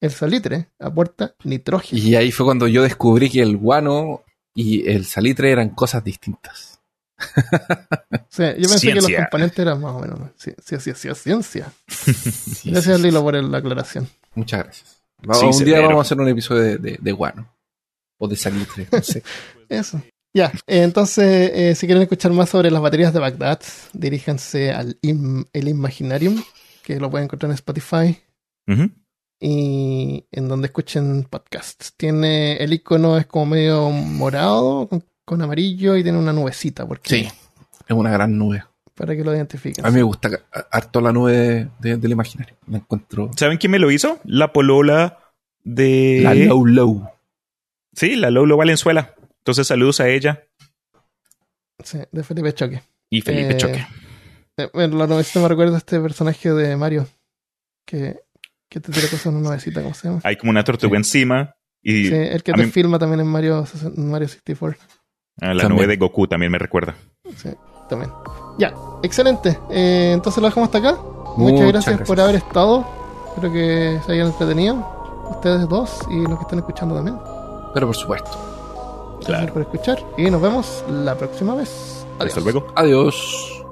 El salitre aporta nitrógeno. y ahí fue cuando yo descubrí que el guano y el salitre eran cosas distintas. O sea, yo pensé que los Ciencia. componentes eran más o menos. Sí, sí, sí, sí, ciencia. Sí, Gracias, sí, Lilo, por la aclaración. sí. Muchas gracias. Sí, un día severo. vamos a hacer un episodio de, de- de guano. O de salitre. No sé. Eso. Ya, eh, entonces, eh, si quieren escuchar más sobre las baterías de Bagdad, diríjanse al Im- el Imaginarium, que lo pueden encontrar en Spotify y en donde escuchen podcasts. Tiene el icono es como medio morado con, con amarillo y tiene una nubecita porque Sí, es una gran nube. para que lo identifiquen. A mí me gusta harto la nube de- de- del imaginario. La encuentro. ¿Saben quién me lo hizo? La polola de... La low low. Sí, la Lolo Valenzuela. Entonces saludos a ella Sí, de Felipe Choque. y Felipe Eh, Choque. Eh, bueno, la nubecita me recuerda a este personaje de Mario que, que te tira cosas en una nubecita, ¿cómo se llama? Hay como una tortuga encima y Sí, el que te mí- filma también en Mario, en Mario 64. a la También. nube de Goku también me recuerda. Sí, también. Ya, excelente. Eh, entonces lo dejamos hasta acá. Muchas, Muchas gracias, por gracias. haber estado. Espero que se hayan entretenido. Ustedes dos y los que están escuchando también. Pero por supuesto. Gracias Claro. por escuchar y nos vemos la próxima vez. Hasta luego. Adiós.